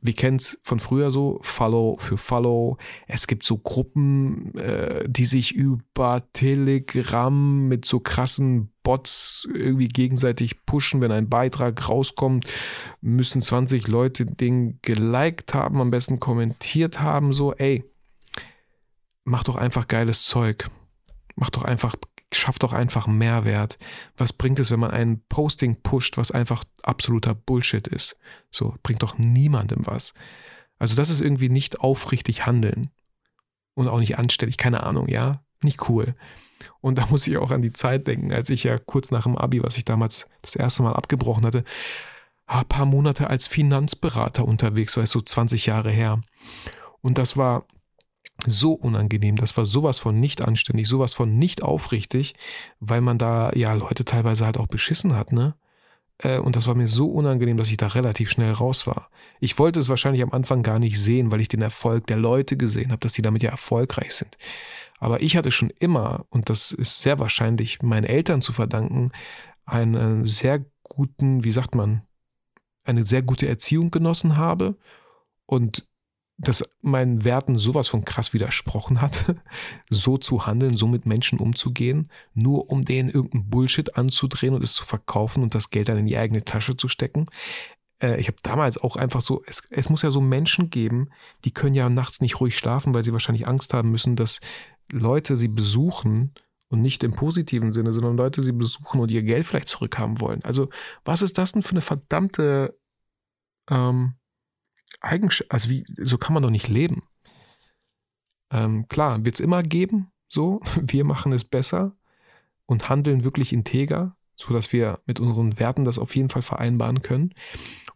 Wir kennen es von früher so, Follow für Follow. Es gibt so Gruppen, äh, die sich über Telegram mit so krassen Bots irgendwie gegenseitig pushen. Wenn ein Beitrag rauskommt, müssen 20 Leute den geliked haben, am besten kommentiert haben. So, ey, mach doch einfach geiles Zeug. Mach doch einfach, schaff doch einfach Mehrwert. Was bringt es, wenn man ein Posting pusht, was einfach absoluter Bullshit ist? So, bringt doch niemandem was. Also, das ist irgendwie nicht aufrichtig handeln. Und auch nicht anständig, keine Ahnung, ja? Nicht cool. Und da muss ich auch an die Zeit denken, als ich ja kurz nach dem Abi, was ich damals das erste Mal abgebrochen hatte, ein paar Monate als Finanzberater unterwegs war, so 20 Jahre her. Und das war so unangenehm. Das war sowas von nicht anständig, sowas von nicht aufrichtig, weil man da ja Leute teilweise halt auch beschissen hat, ne? Äh, und das war mir so unangenehm, dass ich da relativ schnell raus war. Ich wollte es wahrscheinlich am Anfang gar nicht sehen, weil ich den Erfolg der Leute gesehen habe, dass die damit ja erfolgreich sind. Aber ich hatte schon immer, und das ist sehr wahrscheinlich meinen Eltern zu verdanken, einen sehr guten, wie sagt man, eine sehr gute Erziehung genossen habe und das meinen Werten sowas von krass widersprochen hat, so zu handeln, so mit Menschen umzugehen, nur um denen irgendeinen Bullshit anzudrehen und es zu verkaufen und das Geld dann in die eigene Tasche zu stecken. Äh, ich habe damals auch einfach so, es, es muss ja so Menschen geben, die können ja nachts nicht ruhig schlafen, weil sie wahrscheinlich Angst haben müssen, dass Leute sie besuchen und nicht im positiven Sinne, sondern Leute sie besuchen und ihr Geld vielleicht zurückhaben wollen. Also was ist das denn für eine verdammte ähm, Eigenschaft? Also wie, so kann man doch nicht leben. Ähm, klar, wird es immer geben, so. Wir machen es besser und handeln wirklich integer, sodass wir mit unseren Werten das auf jeden Fall vereinbaren können.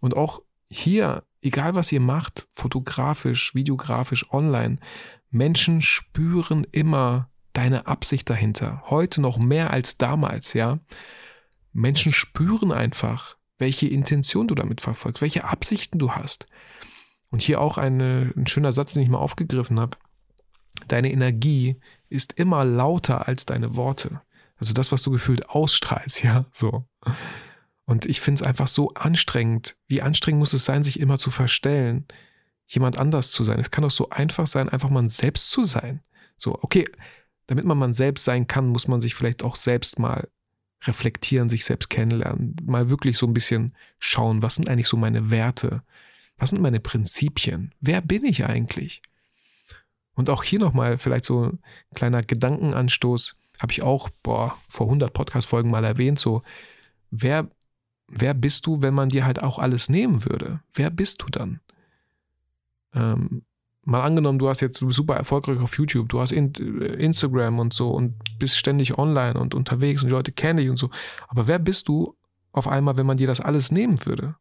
Und auch hier, egal was ihr macht, fotografisch, videografisch, online, Menschen spüren immer deine Absicht dahinter. Heute noch mehr als damals, ja. Menschen spüren einfach, welche Intention du damit verfolgst, welche Absichten du hast. Und hier auch eine, ein schöner Satz, den ich mal aufgegriffen habe. Deine Energie ist immer lauter als deine Worte. Also das, was du gefühlt ausstrahlst, ja, so. Und ich finde es einfach so anstrengend. Wie anstrengend muss es sein, sich immer zu verstellen, jemand anders zu sein? Es kann doch so einfach sein, einfach man selbst zu sein. So, okay, damit man man selbst sein kann, muss man sich vielleicht auch selbst mal reflektieren, sich selbst kennenlernen, mal wirklich so ein bisschen schauen, was sind eigentlich so meine Werte? Was sind meine Prinzipien? Wer bin ich eigentlich? Und auch hier nochmal vielleicht so ein kleiner Gedankenanstoß, habe ich auch boah, vor 100 Podcast-Folgen mal erwähnt, so, wer, wer bist du, wenn man dir halt auch alles nehmen würde? Wer bist du dann? Ähm, mal angenommen, du hast jetzt du super erfolgreich auf YouTube, du hast äh, Instagram und so und bist ständig online und unterwegs und die Leute kennen dich und so. Aber wer bist du auf einmal, wenn man dir das alles nehmen würde?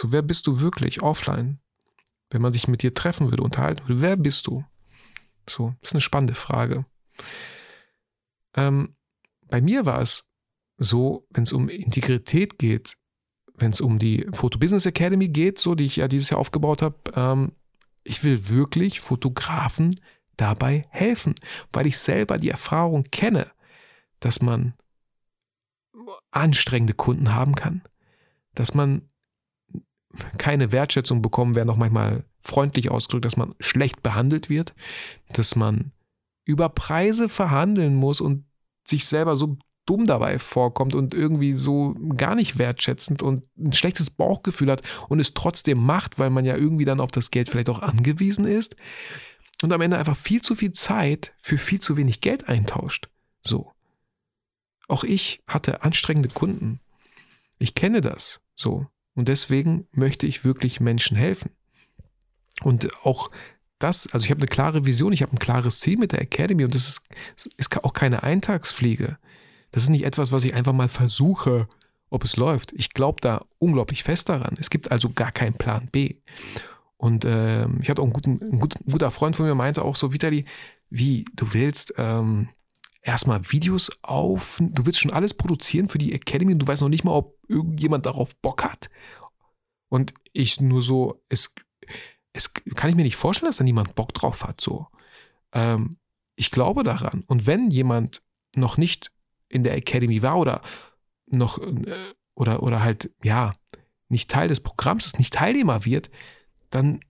So, wer bist du wirklich offline? Wenn man sich mit dir treffen würde, unterhalten würde, wer bist du? So, das ist eine spannende Frage. Ähm, bei mir war es so, wenn es um Integrität geht, wenn es um die Photo Business Academy geht, so die ich ja dieses Jahr aufgebaut habe, ähm, ich will wirklich Fotografen dabei helfen, weil ich selber die Erfahrung kenne, dass man anstrengende Kunden haben kann, dass man keine Wertschätzung bekommen, wäre noch manchmal freundlich ausgedrückt, dass man schlecht behandelt wird, dass man über Preise verhandeln muss und sich selber so dumm dabei vorkommt und irgendwie so gar nicht wertschätzend und ein schlechtes Bauchgefühl hat und es trotzdem macht, weil man ja irgendwie dann auf das Geld vielleicht auch angewiesen ist und am Ende einfach viel zu viel Zeit für viel zu wenig Geld eintauscht. So. Auch ich hatte anstrengende Kunden. Ich kenne das so. Und deswegen möchte ich wirklich Menschen helfen. Und auch das, also ich habe eine klare Vision, ich habe ein klares Ziel mit der Academy und das ist, ist auch keine Eintagsfliege. Das ist nicht etwas, was ich einfach mal versuche, ob es läuft. Ich glaube da unglaublich fest daran. Es gibt also gar keinen Plan B. Und äh, ich hatte auch einen guten, ein, gut, ein guter Freund von mir, meinte auch so, Vitali, wie, du willst ähm, erstmal Videos auf, du willst schon alles produzieren für die Academy und du weißt noch nicht mal, ob irgendjemand darauf Bock hat. Und ich nur so, es, es kann ich mir nicht vorstellen, dass da niemand Bock drauf hat, so. Ähm, ich glaube daran. Und wenn jemand noch nicht in der Academy war oder noch äh, oder, oder halt, ja, nicht Teil des Programms ist, nicht Teilnehmer wird, dann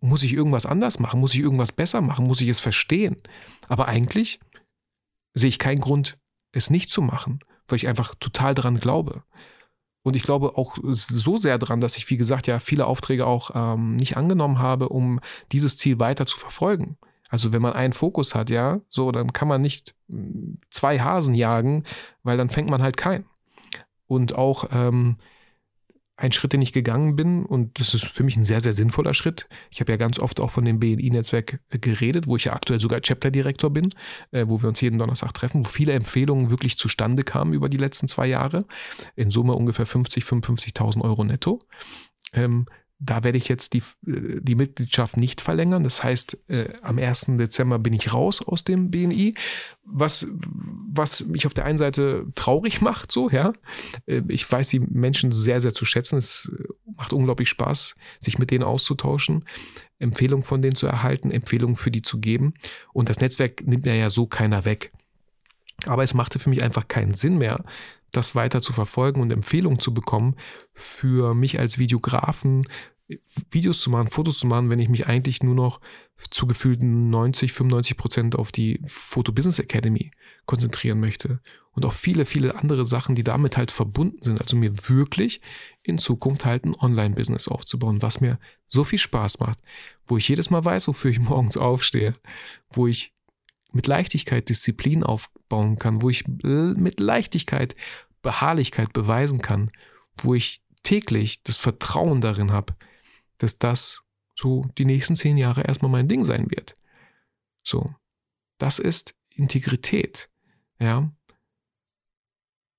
muss ich irgendwas anders machen, muss ich irgendwas besser machen, muss ich es verstehen. Aber eigentlich sehe ich keinen Grund, es nicht zu machen, weil ich einfach total daran glaube. Und ich glaube auch so sehr daran, dass ich, wie gesagt, ja viele Aufträge auch ähm, nicht angenommen habe, um dieses Ziel weiter zu verfolgen. Also wenn man einen Fokus hat, ja, so, dann kann man nicht hm, zwei Hasen jagen, weil dann fängt man halt keinen. Und auch ähm, ein Schritt, den ich gegangen bin, und das ist für mich ein sehr, sehr sinnvoller Schritt. Ich habe ja ganz oft auch von dem BNI-Netzwerk geredet, wo ich ja aktuell sogar Chapter-Direktor bin, äh, wo wir uns jeden Donnerstag treffen, wo viele Empfehlungen wirklich zustande kamen über die letzten zwei Jahre. In Summe ungefähr 50, 55.000 Euro netto. Ähm, da werde ich jetzt die, äh, die Mitgliedschaft nicht verlängern. Das heißt, äh, am 1. Dezember bin ich raus aus dem BNI, was, was mich auf der einen Seite traurig macht, so, ja. Äh, ich weiß die Menschen sehr, sehr zu schätzen. Es äh, macht unglaublich Spaß, sich mit denen auszutauschen, Empfehlungen von denen zu erhalten, Empfehlungen für die zu geben. Und das Netzwerk nimmt ja so keiner weg. Aber es machte für mich einfach keinen Sinn mehr, das weiter zu verfolgen und Empfehlungen zu bekommen für mich als Videografen, Videos zu machen, Fotos zu machen, wenn ich mich eigentlich nur noch zu gefühlten 90, 95 Prozent auf die Photo Business Academy konzentrieren möchte und auch viele, viele andere Sachen, die damit halt verbunden sind. Also mir wirklich in Zukunft halt ein Online-Business aufzubauen, was mir so viel Spaß macht, wo ich jedes Mal weiß, wofür ich morgens aufstehe, wo ich mit Leichtigkeit Disziplin aufbauen kann, wo ich mit Leichtigkeit Beharrlichkeit beweisen kann, wo ich täglich das Vertrauen darin habe, dass das so die nächsten zehn Jahre erstmal mein Ding sein wird. So, das ist Integrität. Ja.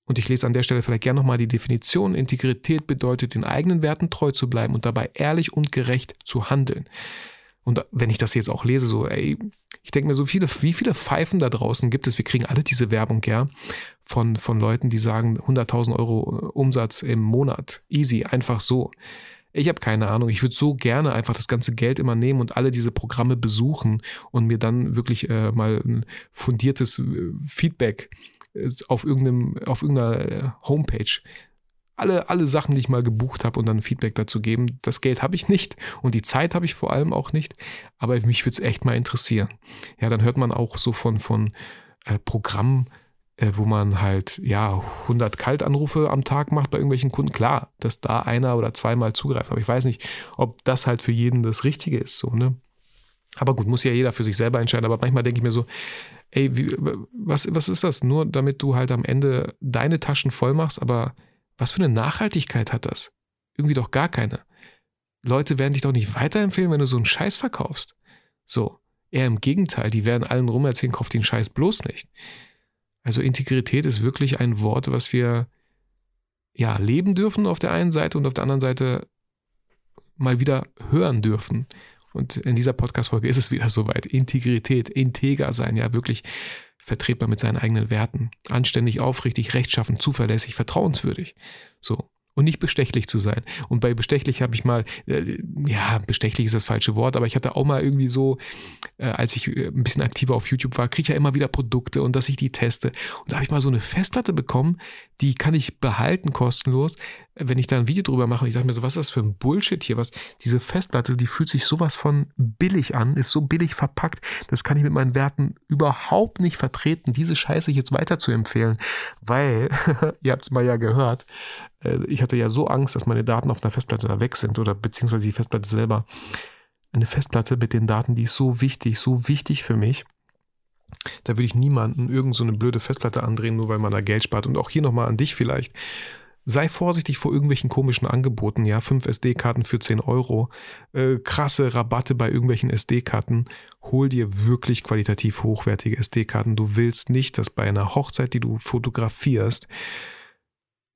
Und ich lese an der Stelle vielleicht gerne nochmal die Definition. Integrität bedeutet, den eigenen Werten treu zu bleiben und dabei ehrlich und gerecht zu handeln. Und wenn ich das jetzt auch lese, so, ey, ich denke mir so viele, wie viele Pfeifen da draußen gibt es? Wir kriegen alle diese Werbung, ja, von, von Leuten, die sagen 100.000 Euro Umsatz im Monat. Easy, einfach so. Ich habe keine Ahnung. Ich würde so gerne einfach das ganze Geld immer nehmen und alle diese Programme besuchen und mir dann wirklich äh, mal ein fundiertes äh, Feedback äh, auf, irgendeinem, auf irgendeiner Homepage alle, alle Sachen, die ich mal gebucht habe und dann Feedback dazu geben. Das Geld habe ich nicht und die Zeit habe ich vor allem auch nicht, aber mich würde es echt mal interessieren. Ja, dann hört man auch so von, von äh, Programmen, äh, wo man halt, ja, 100 Kaltanrufe am Tag macht bei irgendwelchen Kunden. Klar, dass da einer oder zweimal zugreift, aber ich weiß nicht, ob das halt für jeden das Richtige ist, so, ne? Aber gut, muss ja jeder für sich selber entscheiden, aber manchmal denke ich mir so, ey, wie, was, was ist das? Nur damit du halt am Ende deine Taschen voll machst, aber was für eine Nachhaltigkeit hat das? Irgendwie doch gar keine. Leute werden dich doch nicht weiterempfehlen, wenn du so einen Scheiß verkaufst. So, eher im Gegenteil, die werden allen rum erzählen, kauf den Scheiß bloß nicht. Also Integrität ist wirklich ein Wort, was wir ja leben dürfen auf der einen Seite und auf der anderen Seite mal wieder hören dürfen. Und in dieser Podcast-Folge ist es wieder soweit. Integrität, integer sein, ja wirklich vertretbar mit seinen eigenen Werten. Anständig, aufrichtig, rechtschaffen, zuverlässig, vertrauenswürdig. So und nicht bestechlich zu sein. Und bei bestechlich habe ich mal, äh, ja, bestechlich ist das falsche Wort, aber ich hatte auch mal irgendwie so, äh, als ich äh, ein bisschen aktiver auf YouTube war, kriege ich ja immer wieder Produkte und dass ich die teste. Und da habe ich mal so eine Festplatte bekommen, die kann ich behalten kostenlos, wenn ich da ein Video drüber mache. Und ich dachte mir so, was ist das für ein Bullshit hier? Was, diese Festplatte, die fühlt sich sowas von billig an, ist so billig verpackt, das kann ich mit meinen Werten überhaupt nicht vertreten, diese Scheiße jetzt weiter zu empfehlen, weil, ihr habt es mal ja gehört, äh, ich hatte ja so Angst, dass meine Daten auf einer Festplatte da weg sind oder beziehungsweise die Festplatte selber. Eine Festplatte mit den Daten, die ist so wichtig, so wichtig für mich. Da würde ich niemanden irgend so eine blöde Festplatte andrehen, nur weil man da Geld spart. Und auch hier nochmal an dich vielleicht. Sei vorsichtig vor irgendwelchen komischen Angeboten, ja, 5 SD-Karten für 10 Euro, äh, krasse Rabatte bei irgendwelchen SD-Karten. Hol dir wirklich qualitativ hochwertige SD-Karten. Du willst nicht, dass bei einer Hochzeit, die du fotografierst,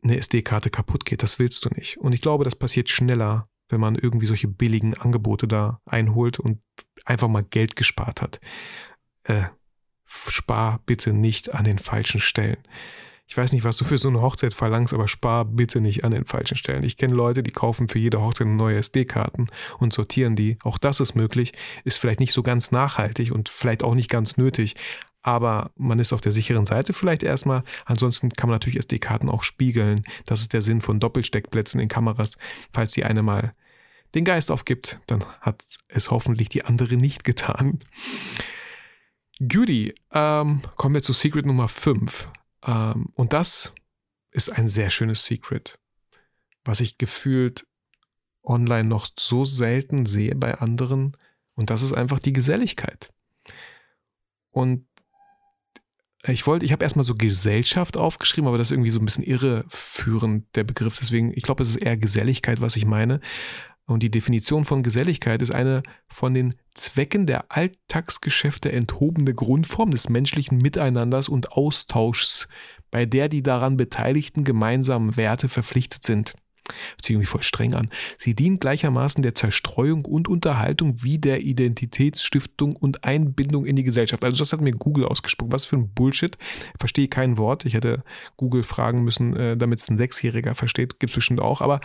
eine SD-Karte kaputt geht. Das willst du nicht. Und ich glaube, das passiert schneller, wenn man irgendwie solche billigen Angebote da einholt und einfach mal Geld gespart hat. Äh, spar bitte nicht an den falschen Stellen. Ich weiß nicht, was du für so eine Hochzeit verlangst, aber spar bitte nicht an den falschen Stellen. Ich kenne Leute, die kaufen für jede Hochzeit neue SD-Karten und sortieren die. Auch das ist möglich, ist vielleicht nicht so ganz nachhaltig und vielleicht auch nicht ganz nötig, aber man ist auf der sicheren Seite vielleicht erstmal. Ansonsten kann man natürlich SD-Karten auch spiegeln. Das ist der Sinn von Doppelsteckplätzen in Kameras. Falls die eine mal den Geist aufgibt, dann hat es hoffentlich die andere nicht getan. Goody, ähm, kommen wir zu Secret Nummer 5. Ähm, und das ist ein sehr schönes Secret, was ich gefühlt online noch so selten sehe bei anderen. Und das ist einfach die Geselligkeit. Und ich wollte, ich habe erstmal so Gesellschaft aufgeschrieben, aber das ist irgendwie so ein bisschen irreführend, der Begriff. Deswegen, ich glaube, es ist eher Geselligkeit, was ich meine. Und die Definition von Geselligkeit ist eine von den Zwecken der Alltagsgeschäfte enthobene Grundform des menschlichen Miteinanders und Austauschs, bei der die daran beteiligten gemeinsamen Werte verpflichtet sind. Hört sich irgendwie voll streng an. Sie dient gleichermaßen der Zerstreuung und Unterhaltung wie der Identitätsstiftung und Einbindung in die Gesellschaft. Also das hat mir Google ausgesprochen. Was für ein Bullshit. Ich verstehe kein Wort. Ich hätte Google fragen müssen, äh, damit es ein Sechsjähriger versteht. Gibt es bestimmt auch. Aber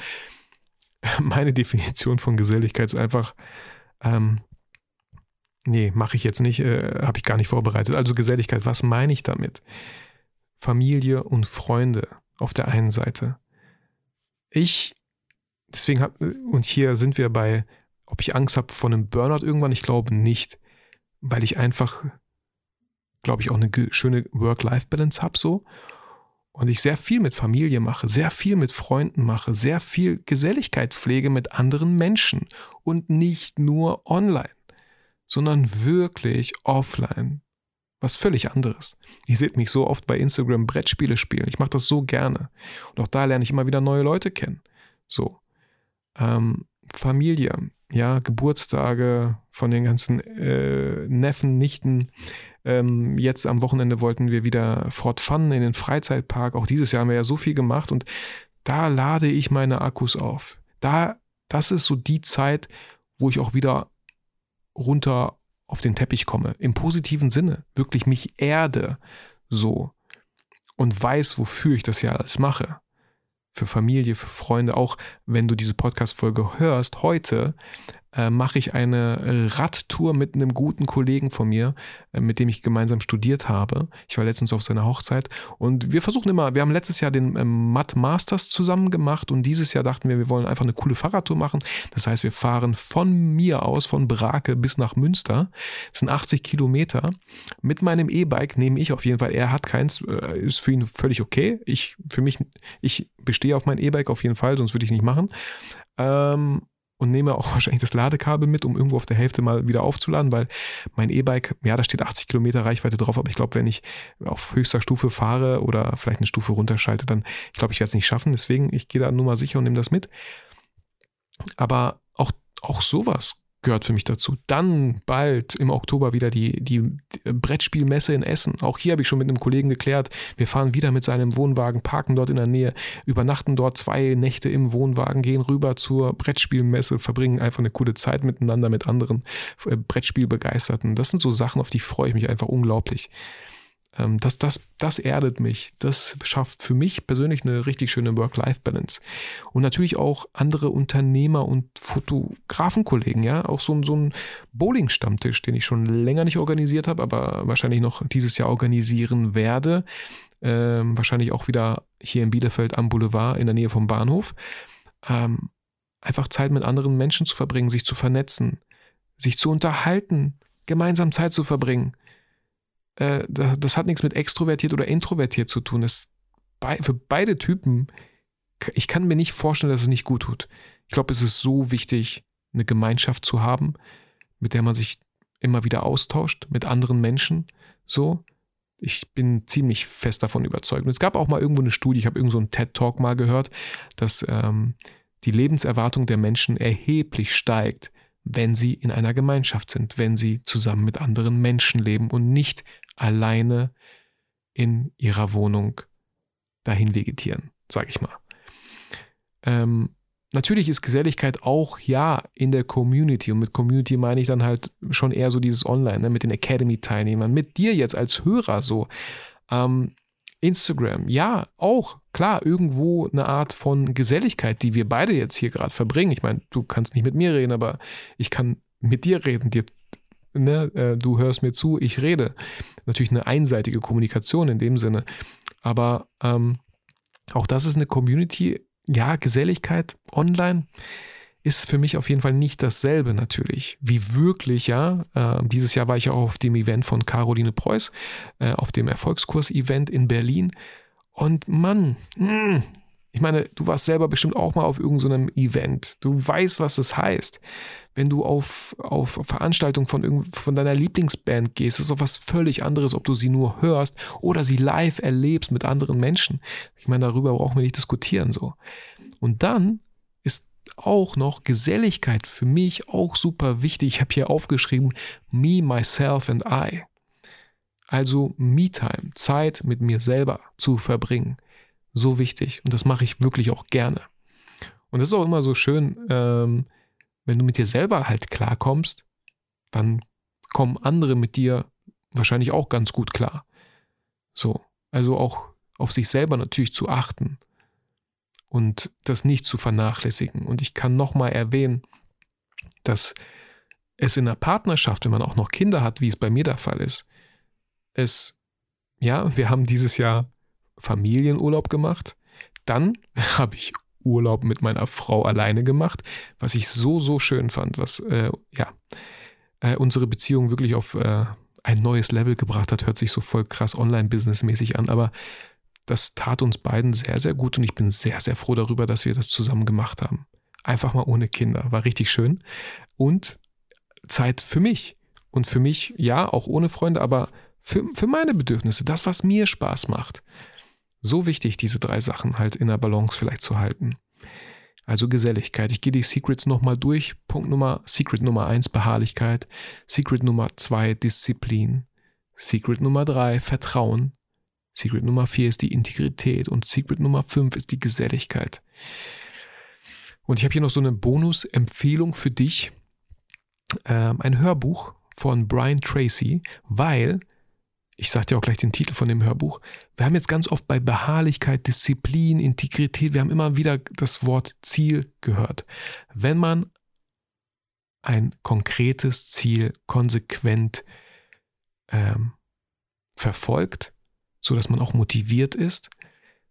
meine Definition von Geselligkeit ist einfach, ähm, nee, mache ich jetzt nicht, äh, habe ich gar nicht vorbereitet. Also Geselligkeit, was meine ich damit? Familie und Freunde auf der einen Seite ich, deswegen hab, und hier sind wir bei, ob ich Angst habe vor einem Burnout irgendwann, ich glaube nicht, weil ich einfach, glaube ich, auch eine schöne Work-Life-Balance habe so und ich sehr viel mit Familie mache, sehr viel mit Freunden mache, sehr viel Geselligkeit pflege mit anderen Menschen und nicht nur online, sondern wirklich offline. was völlig anderes. Ihr seht mich so oft bei Instagram Brettspiele spielen. Ich mache das so gerne. Und auch da lerne ich immer wieder neue Leute kennen. So. Ähm, Familie, ja, Geburtstage von den ganzen äh, Neffen, Nichten. Ähm, jetzt am Wochenende wollten wir wieder Fort Fun in den Freizeitpark. Auch dieses Jahr haben wir ja so viel gemacht und da lade ich meine Akkus auf. Da, das ist so die Zeit, wo ich auch wieder runter auf den Teppich komme. Im positiven Sinne. Wirklich mich erde so. Und weiß, wofür ich das ja alles mache für Familie, für Freunde, auch wenn du diese Podcast-Folge hörst, heute äh, mache ich eine Radtour mit einem guten Kollegen von mir, äh, mit dem ich gemeinsam studiert habe. Ich war letztens auf seiner Hochzeit und wir versuchen immer, wir haben letztes Jahr den ähm, Matt Masters zusammen gemacht und dieses Jahr dachten wir, wir wollen einfach eine coole Fahrradtour machen. Das heißt, wir fahren von mir aus, von Brake bis nach Münster. Das sind 80 Kilometer. Mit meinem E-Bike nehme ich auf jeden Fall, er hat keins, äh, ist für ihn völlig okay. Ich, für mich, ich bestehe auf mein E-Bike auf jeden Fall, sonst würde ich es nicht machen. Ähm, und nehme auch wahrscheinlich das Ladekabel mit, um irgendwo auf der Hälfte mal wieder aufzuladen, weil mein E-Bike, ja, da steht 80 Kilometer Reichweite drauf, aber ich glaube, wenn ich auf höchster Stufe fahre oder vielleicht eine Stufe runterschalte, dann, ich glaube, ich werde es nicht schaffen. Deswegen, ich gehe da nur mal sicher und nehme das mit. Aber auch, auch sowas gehört für mich dazu. Dann bald im Oktober wieder die, die Brettspielmesse in Essen. Auch hier habe ich schon mit einem Kollegen geklärt. Wir fahren wieder mit seinem Wohnwagen, parken dort in der Nähe, übernachten dort zwei Nächte im Wohnwagen, gehen rüber zur Brettspielmesse, verbringen einfach eine coole Zeit miteinander mit anderen äh, Brettspielbegeisterten. Das sind so Sachen, auf die freue ich mich einfach unglaublich. Ähm, das, das, das erdet mich. Das schafft für mich persönlich eine richtig schöne Work-Life-Balance. Und natürlich auch andere Unternehmer und Fotografenkollegen, ja. Auch so, so ein Bowling-Stammtisch, den ich schon länger nicht organisiert habe, aber wahrscheinlich noch dieses Jahr organisieren werde. Ähm, wahrscheinlich auch wieder hier in Bielefeld am Boulevard in der Nähe vom Bahnhof. Ähm, einfach Zeit mit anderen Menschen zu verbringen, sich zu vernetzen, sich zu unterhalten, gemeinsam Zeit zu verbringen äh, das hat nichts mit extrovertiert oder introvertiert zu tun. Das für beide Typen, ich kann mir nicht vorstellen, dass es nicht gut tut. Ich glaube, es ist so wichtig, eine Gemeinschaft zu haben, mit der man sich immer wieder austauscht, mit anderen Menschen. So. Ich bin ziemlich fest davon überzeugt. Und es gab auch mal irgendwo eine Studie, ich habe irgendwo so einen TED-Talk mal gehört, dass ähm, die Lebenserwartung der Menschen erheblich steigt, wenn sie in einer Gemeinschaft sind, wenn sie zusammen mit anderen Menschen leben und nicht alleine in ihrer Wohnung dahin vegetieren, sage ich mal. Ähm, natürlich ist Geselligkeit auch ja in der Community und mit Community meine ich dann halt schon eher so dieses Online, ne, mit den Academy-Teilnehmern, mit dir jetzt als Hörer so. Ähm, Instagram, ja, auch klar, irgendwo eine Art von Geselligkeit, die wir beide jetzt hier gerade verbringen. Ich meine, du kannst nicht mit mir reden, aber ich kann mit dir reden, dir ne, äh, du hörst mir zu, ich rede. Natürlich eine einseitige Kommunikation in dem Sinne. Aber ähm, auch das ist eine Community, ja, Geselligkeit online ist für mich auf jeden Fall nicht dasselbe natürlich, wie wirklich, ja. Äh, dieses Jahr war ich auch auf dem Event von Caroline Preuß, äh, auf dem Erfolgskurs-Event in Berlin. Und Mann, mh, mm, ich meine, du warst selber bestimmt auch mal auf irgendeinem so Event. Du weißt, was das heißt. Wenn du auf, auf Veranstaltungen von, von deiner Lieblingsband gehst, ist doch was völlig anderes, ob du sie nur hörst oder sie live erlebst mit anderen Menschen. Ich meine, darüber brauchen wir nicht diskutieren, so. Und dann ist auch noch Geselligkeit für mich auch super wichtig. Ich habe hier aufgeschrieben, me, myself and I. Also Me-Time, Zeit mit mir selber zu verbringen so wichtig und das mache ich wirklich auch gerne. Und das ist auch immer so schön, ähm, wenn du mit dir selber halt klarkommst, dann kommen andere mit dir wahrscheinlich auch ganz gut klar. So, also auch auf sich selber natürlich zu achten und das nicht zu vernachlässigen. Und ich kann nochmal erwähnen, dass es in einer Partnerschaft, wenn man auch noch Kinder hat, wie es bei mir der Fall ist, es, ja, wir haben dieses Jahr Familienurlaub gemacht. Dann habe ich Urlaub mit meiner Frau alleine gemacht, was ich so, so schön fand, was äh, ja äh, unsere Beziehung wirklich auf äh, ein neues Level gebracht hat. Hört sich so voll krass online-businessmäßig an, aber das tat uns beiden sehr, sehr gut und ich bin sehr, sehr froh darüber, dass wir das zusammen gemacht haben. Einfach mal ohne Kinder. War richtig schön. Und Zeit für mich. Und für mich, ja, auch ohne Freunde, aber Für, für meine Bedürfnisse, das, was mir Spaß macht. So wichtig, diese drei Sachen halt in der Balance vielleicht zu halten. Also Geselligkeit. Ich gehe die Secrets nochmal durch. Punkt Nummer, Secret Nummer eins Beharrlichkeit. Secret Nummer zwei Disziplin. Secret Nummer drei Vertrauen. Secret Nummer vier ist die Integrität. Und Secret Nummer fünf ist die Geselligkeit. Und ich habe hier noch so eine Bonus-Empfehlung für dich. Ähm, ein Hörbuch von Brian Tracy, weil ich sage dir auch gleich den Titel von dem Hörbuch. Wir haben jetzt ganz oft bei Beharrlichkeit, Disziplin, Integrität, wir haben immer wieder das Wort Ziel gehört. Wenn man ein konkretes Ziel konsequent ähm, verfolgt, so dass man auch motiviert ist,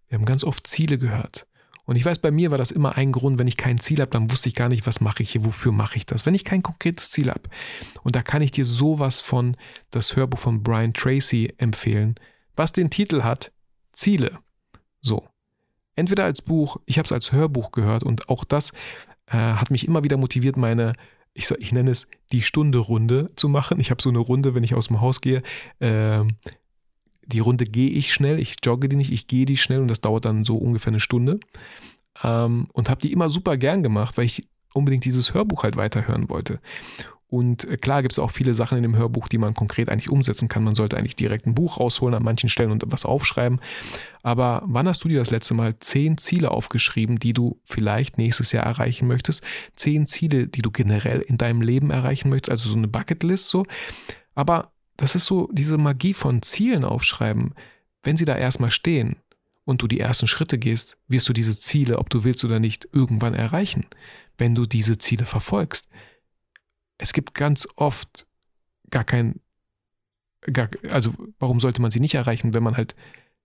wir haben ganz oft Ziele gehört. Und ich weiß, bei mir war das immer ein Grund, wenn ich kein Ziel habe, dann wusste ich gar nicht, was mache ich hier, wofür mache ich das. Wenn ich kein konkretes Ziel habe. Und da kann ich dir sowas von das Hörbuch von Brian Tracy empfehlen, was den Titel hat Ziele. So. Entweder als Buch, ich habe es als Hörbuch gehört und auch das äh, hat mich immer wieder motiviert, meine ich, ich, nenne es die Stunde Runde zu machen. Ich habe so eine Runde, wenn ich aus dem Haus gehe. Äh, die Runde gehe ich schnell, ich jogge die nicht, ich gehe die schnell und das dauert dann so ungefähr eine Stunde. Ähm, und habe die immer super gern gemacht, weil ich unbedingt dieses Hörbuch halt weiterhören wollte. Und äh, klar gibt es auch viele Sachen in dem Hörbuch, die man konkret eigentlich umsetzen kann. Man sollte eigentlich direkt ein Buch rausholen an manchen Stellen und was aufschreiben. Aber wann hast du dir das letzte Mal zehn Ziele aufgeschrieben, die du vielleicht nächstes Jahr erreichen möchtest? Zehn Ziele, die du generell in deinem Leben erreichen möchtest, also so eine Bucketlist so. Aber das ist so diese Magie von Zielen aufschreiben. Wenn sie da erstmal stehen und du die ersten Schritte gehst, wirst du diese Ziele, ob du willst oder nicht, irgendwann erreichen, wenn du diese Ziele verfolgst. Es gibt ganz oft gar kein, gar, also warum sollte man sie nicht erreichen, wenn man halt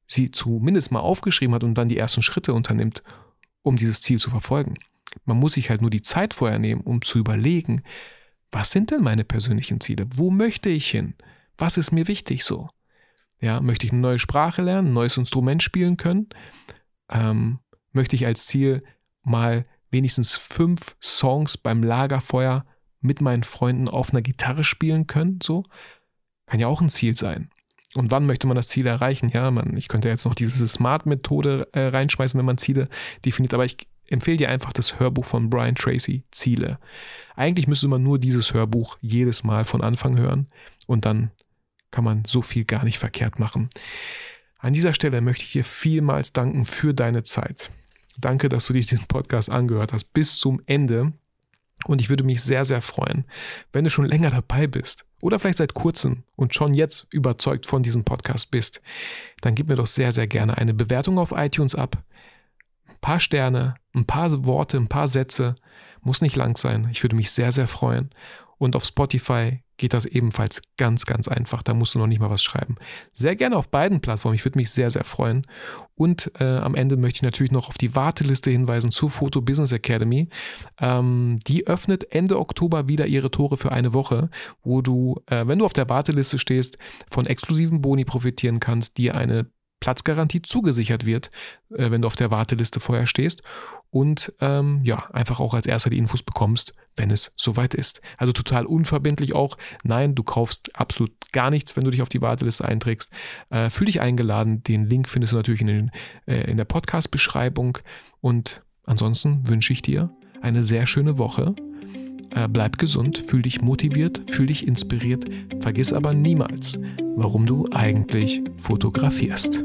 sie zumindest mal aufgeschrieben hat und dann die ersten Schritte unternimmt, um dieses Ziel zu verfolgen. Man muss sich halt nur die Zeit vorher nehmen, um zu überlegen, was sind denn meine persönlichen Ziele? Wo möchte ich hin? Was ist mir wichtig so? Ja, möchte ich eine neue Sprache lernen, ein neues Instrument spielen können? Ähm, möchte ich als Ziel mal wenigstens fünf Songs beim Lagerfeuer mit meinen Freunden auf einer Gitarre spielen können? So kann ja auch ein Ziel sein. Und wann möchte man das Ziel erreichen? Ja, man, ich könnte jetzt noch diese Smart-Methode äh, reinschmeißen, wenn man Ziele definiert, aber ich empfehle dir einfach das Hörbuch von Brian Tracy, Ziele. Eigentlich müsste man nur dieses Hörbuch jedes Mal von Anfang hören und dann kann man so viel gar nicht verkehrt machen. An dieser Stelle möchte ich dir vielmals danken für deine Zeit. Danke, dass du dich diesen Podcast angehört hast bis zum Ende. Und ich würde mich sehr, sehr freuen, wenn du schon länger dabei bist oder vielleicht seit kurzem und schon jetzt überzeugt von diesem Podcast bist, dann gib mir doch sehr, sehr gerne eine Bewertung auf iTunes ab. Ein paar Sterne, ein paar Worte, ein paar Sätze. Muss nicht lang sein. Ich würde mich sehr, sehr freuen. Und auf Spotify geht das ebenfalls ganz, ganz einfach. Da musst du noch nicht mal was schreiben. Sehr gerne auf beiden Plattformen. Ich würde mich sehr, sehr freuen. Und äh, am Ende möchte ich natürlich noch auf die Warteliste hinweisen zur Photo Business Academy. Ähm, die öffnet Ende Oktober wieder ihre Tore für eine Woche, wo du, äh, wenn du auf der Warteliste stehst, von exklusiven Boni profitieren kannst, dir eine Platzgarantie zugesichert wird, äh, wenn du auf der Warteliste vorher stehst und ähm, ja, einfach auch als erster die Infos bekommst, wenn es soweit ist. Also total unverbindlich auch. Nein, du kaufst absolut gar nichts, wenn du dich auf die Warteliste einträgst. Äh, fühl dich eingeladen. Den Link findest du natürlich in, den, äh, in der Podcast-Beschreibung. Und ansonsten wünsche ich dir eine sehr schöne Woche. Äh, bleib gesund, fühl dich motiviert, fühl dich inspiriert. Vergiss aber niemals, warum du eigentlich fotografierst.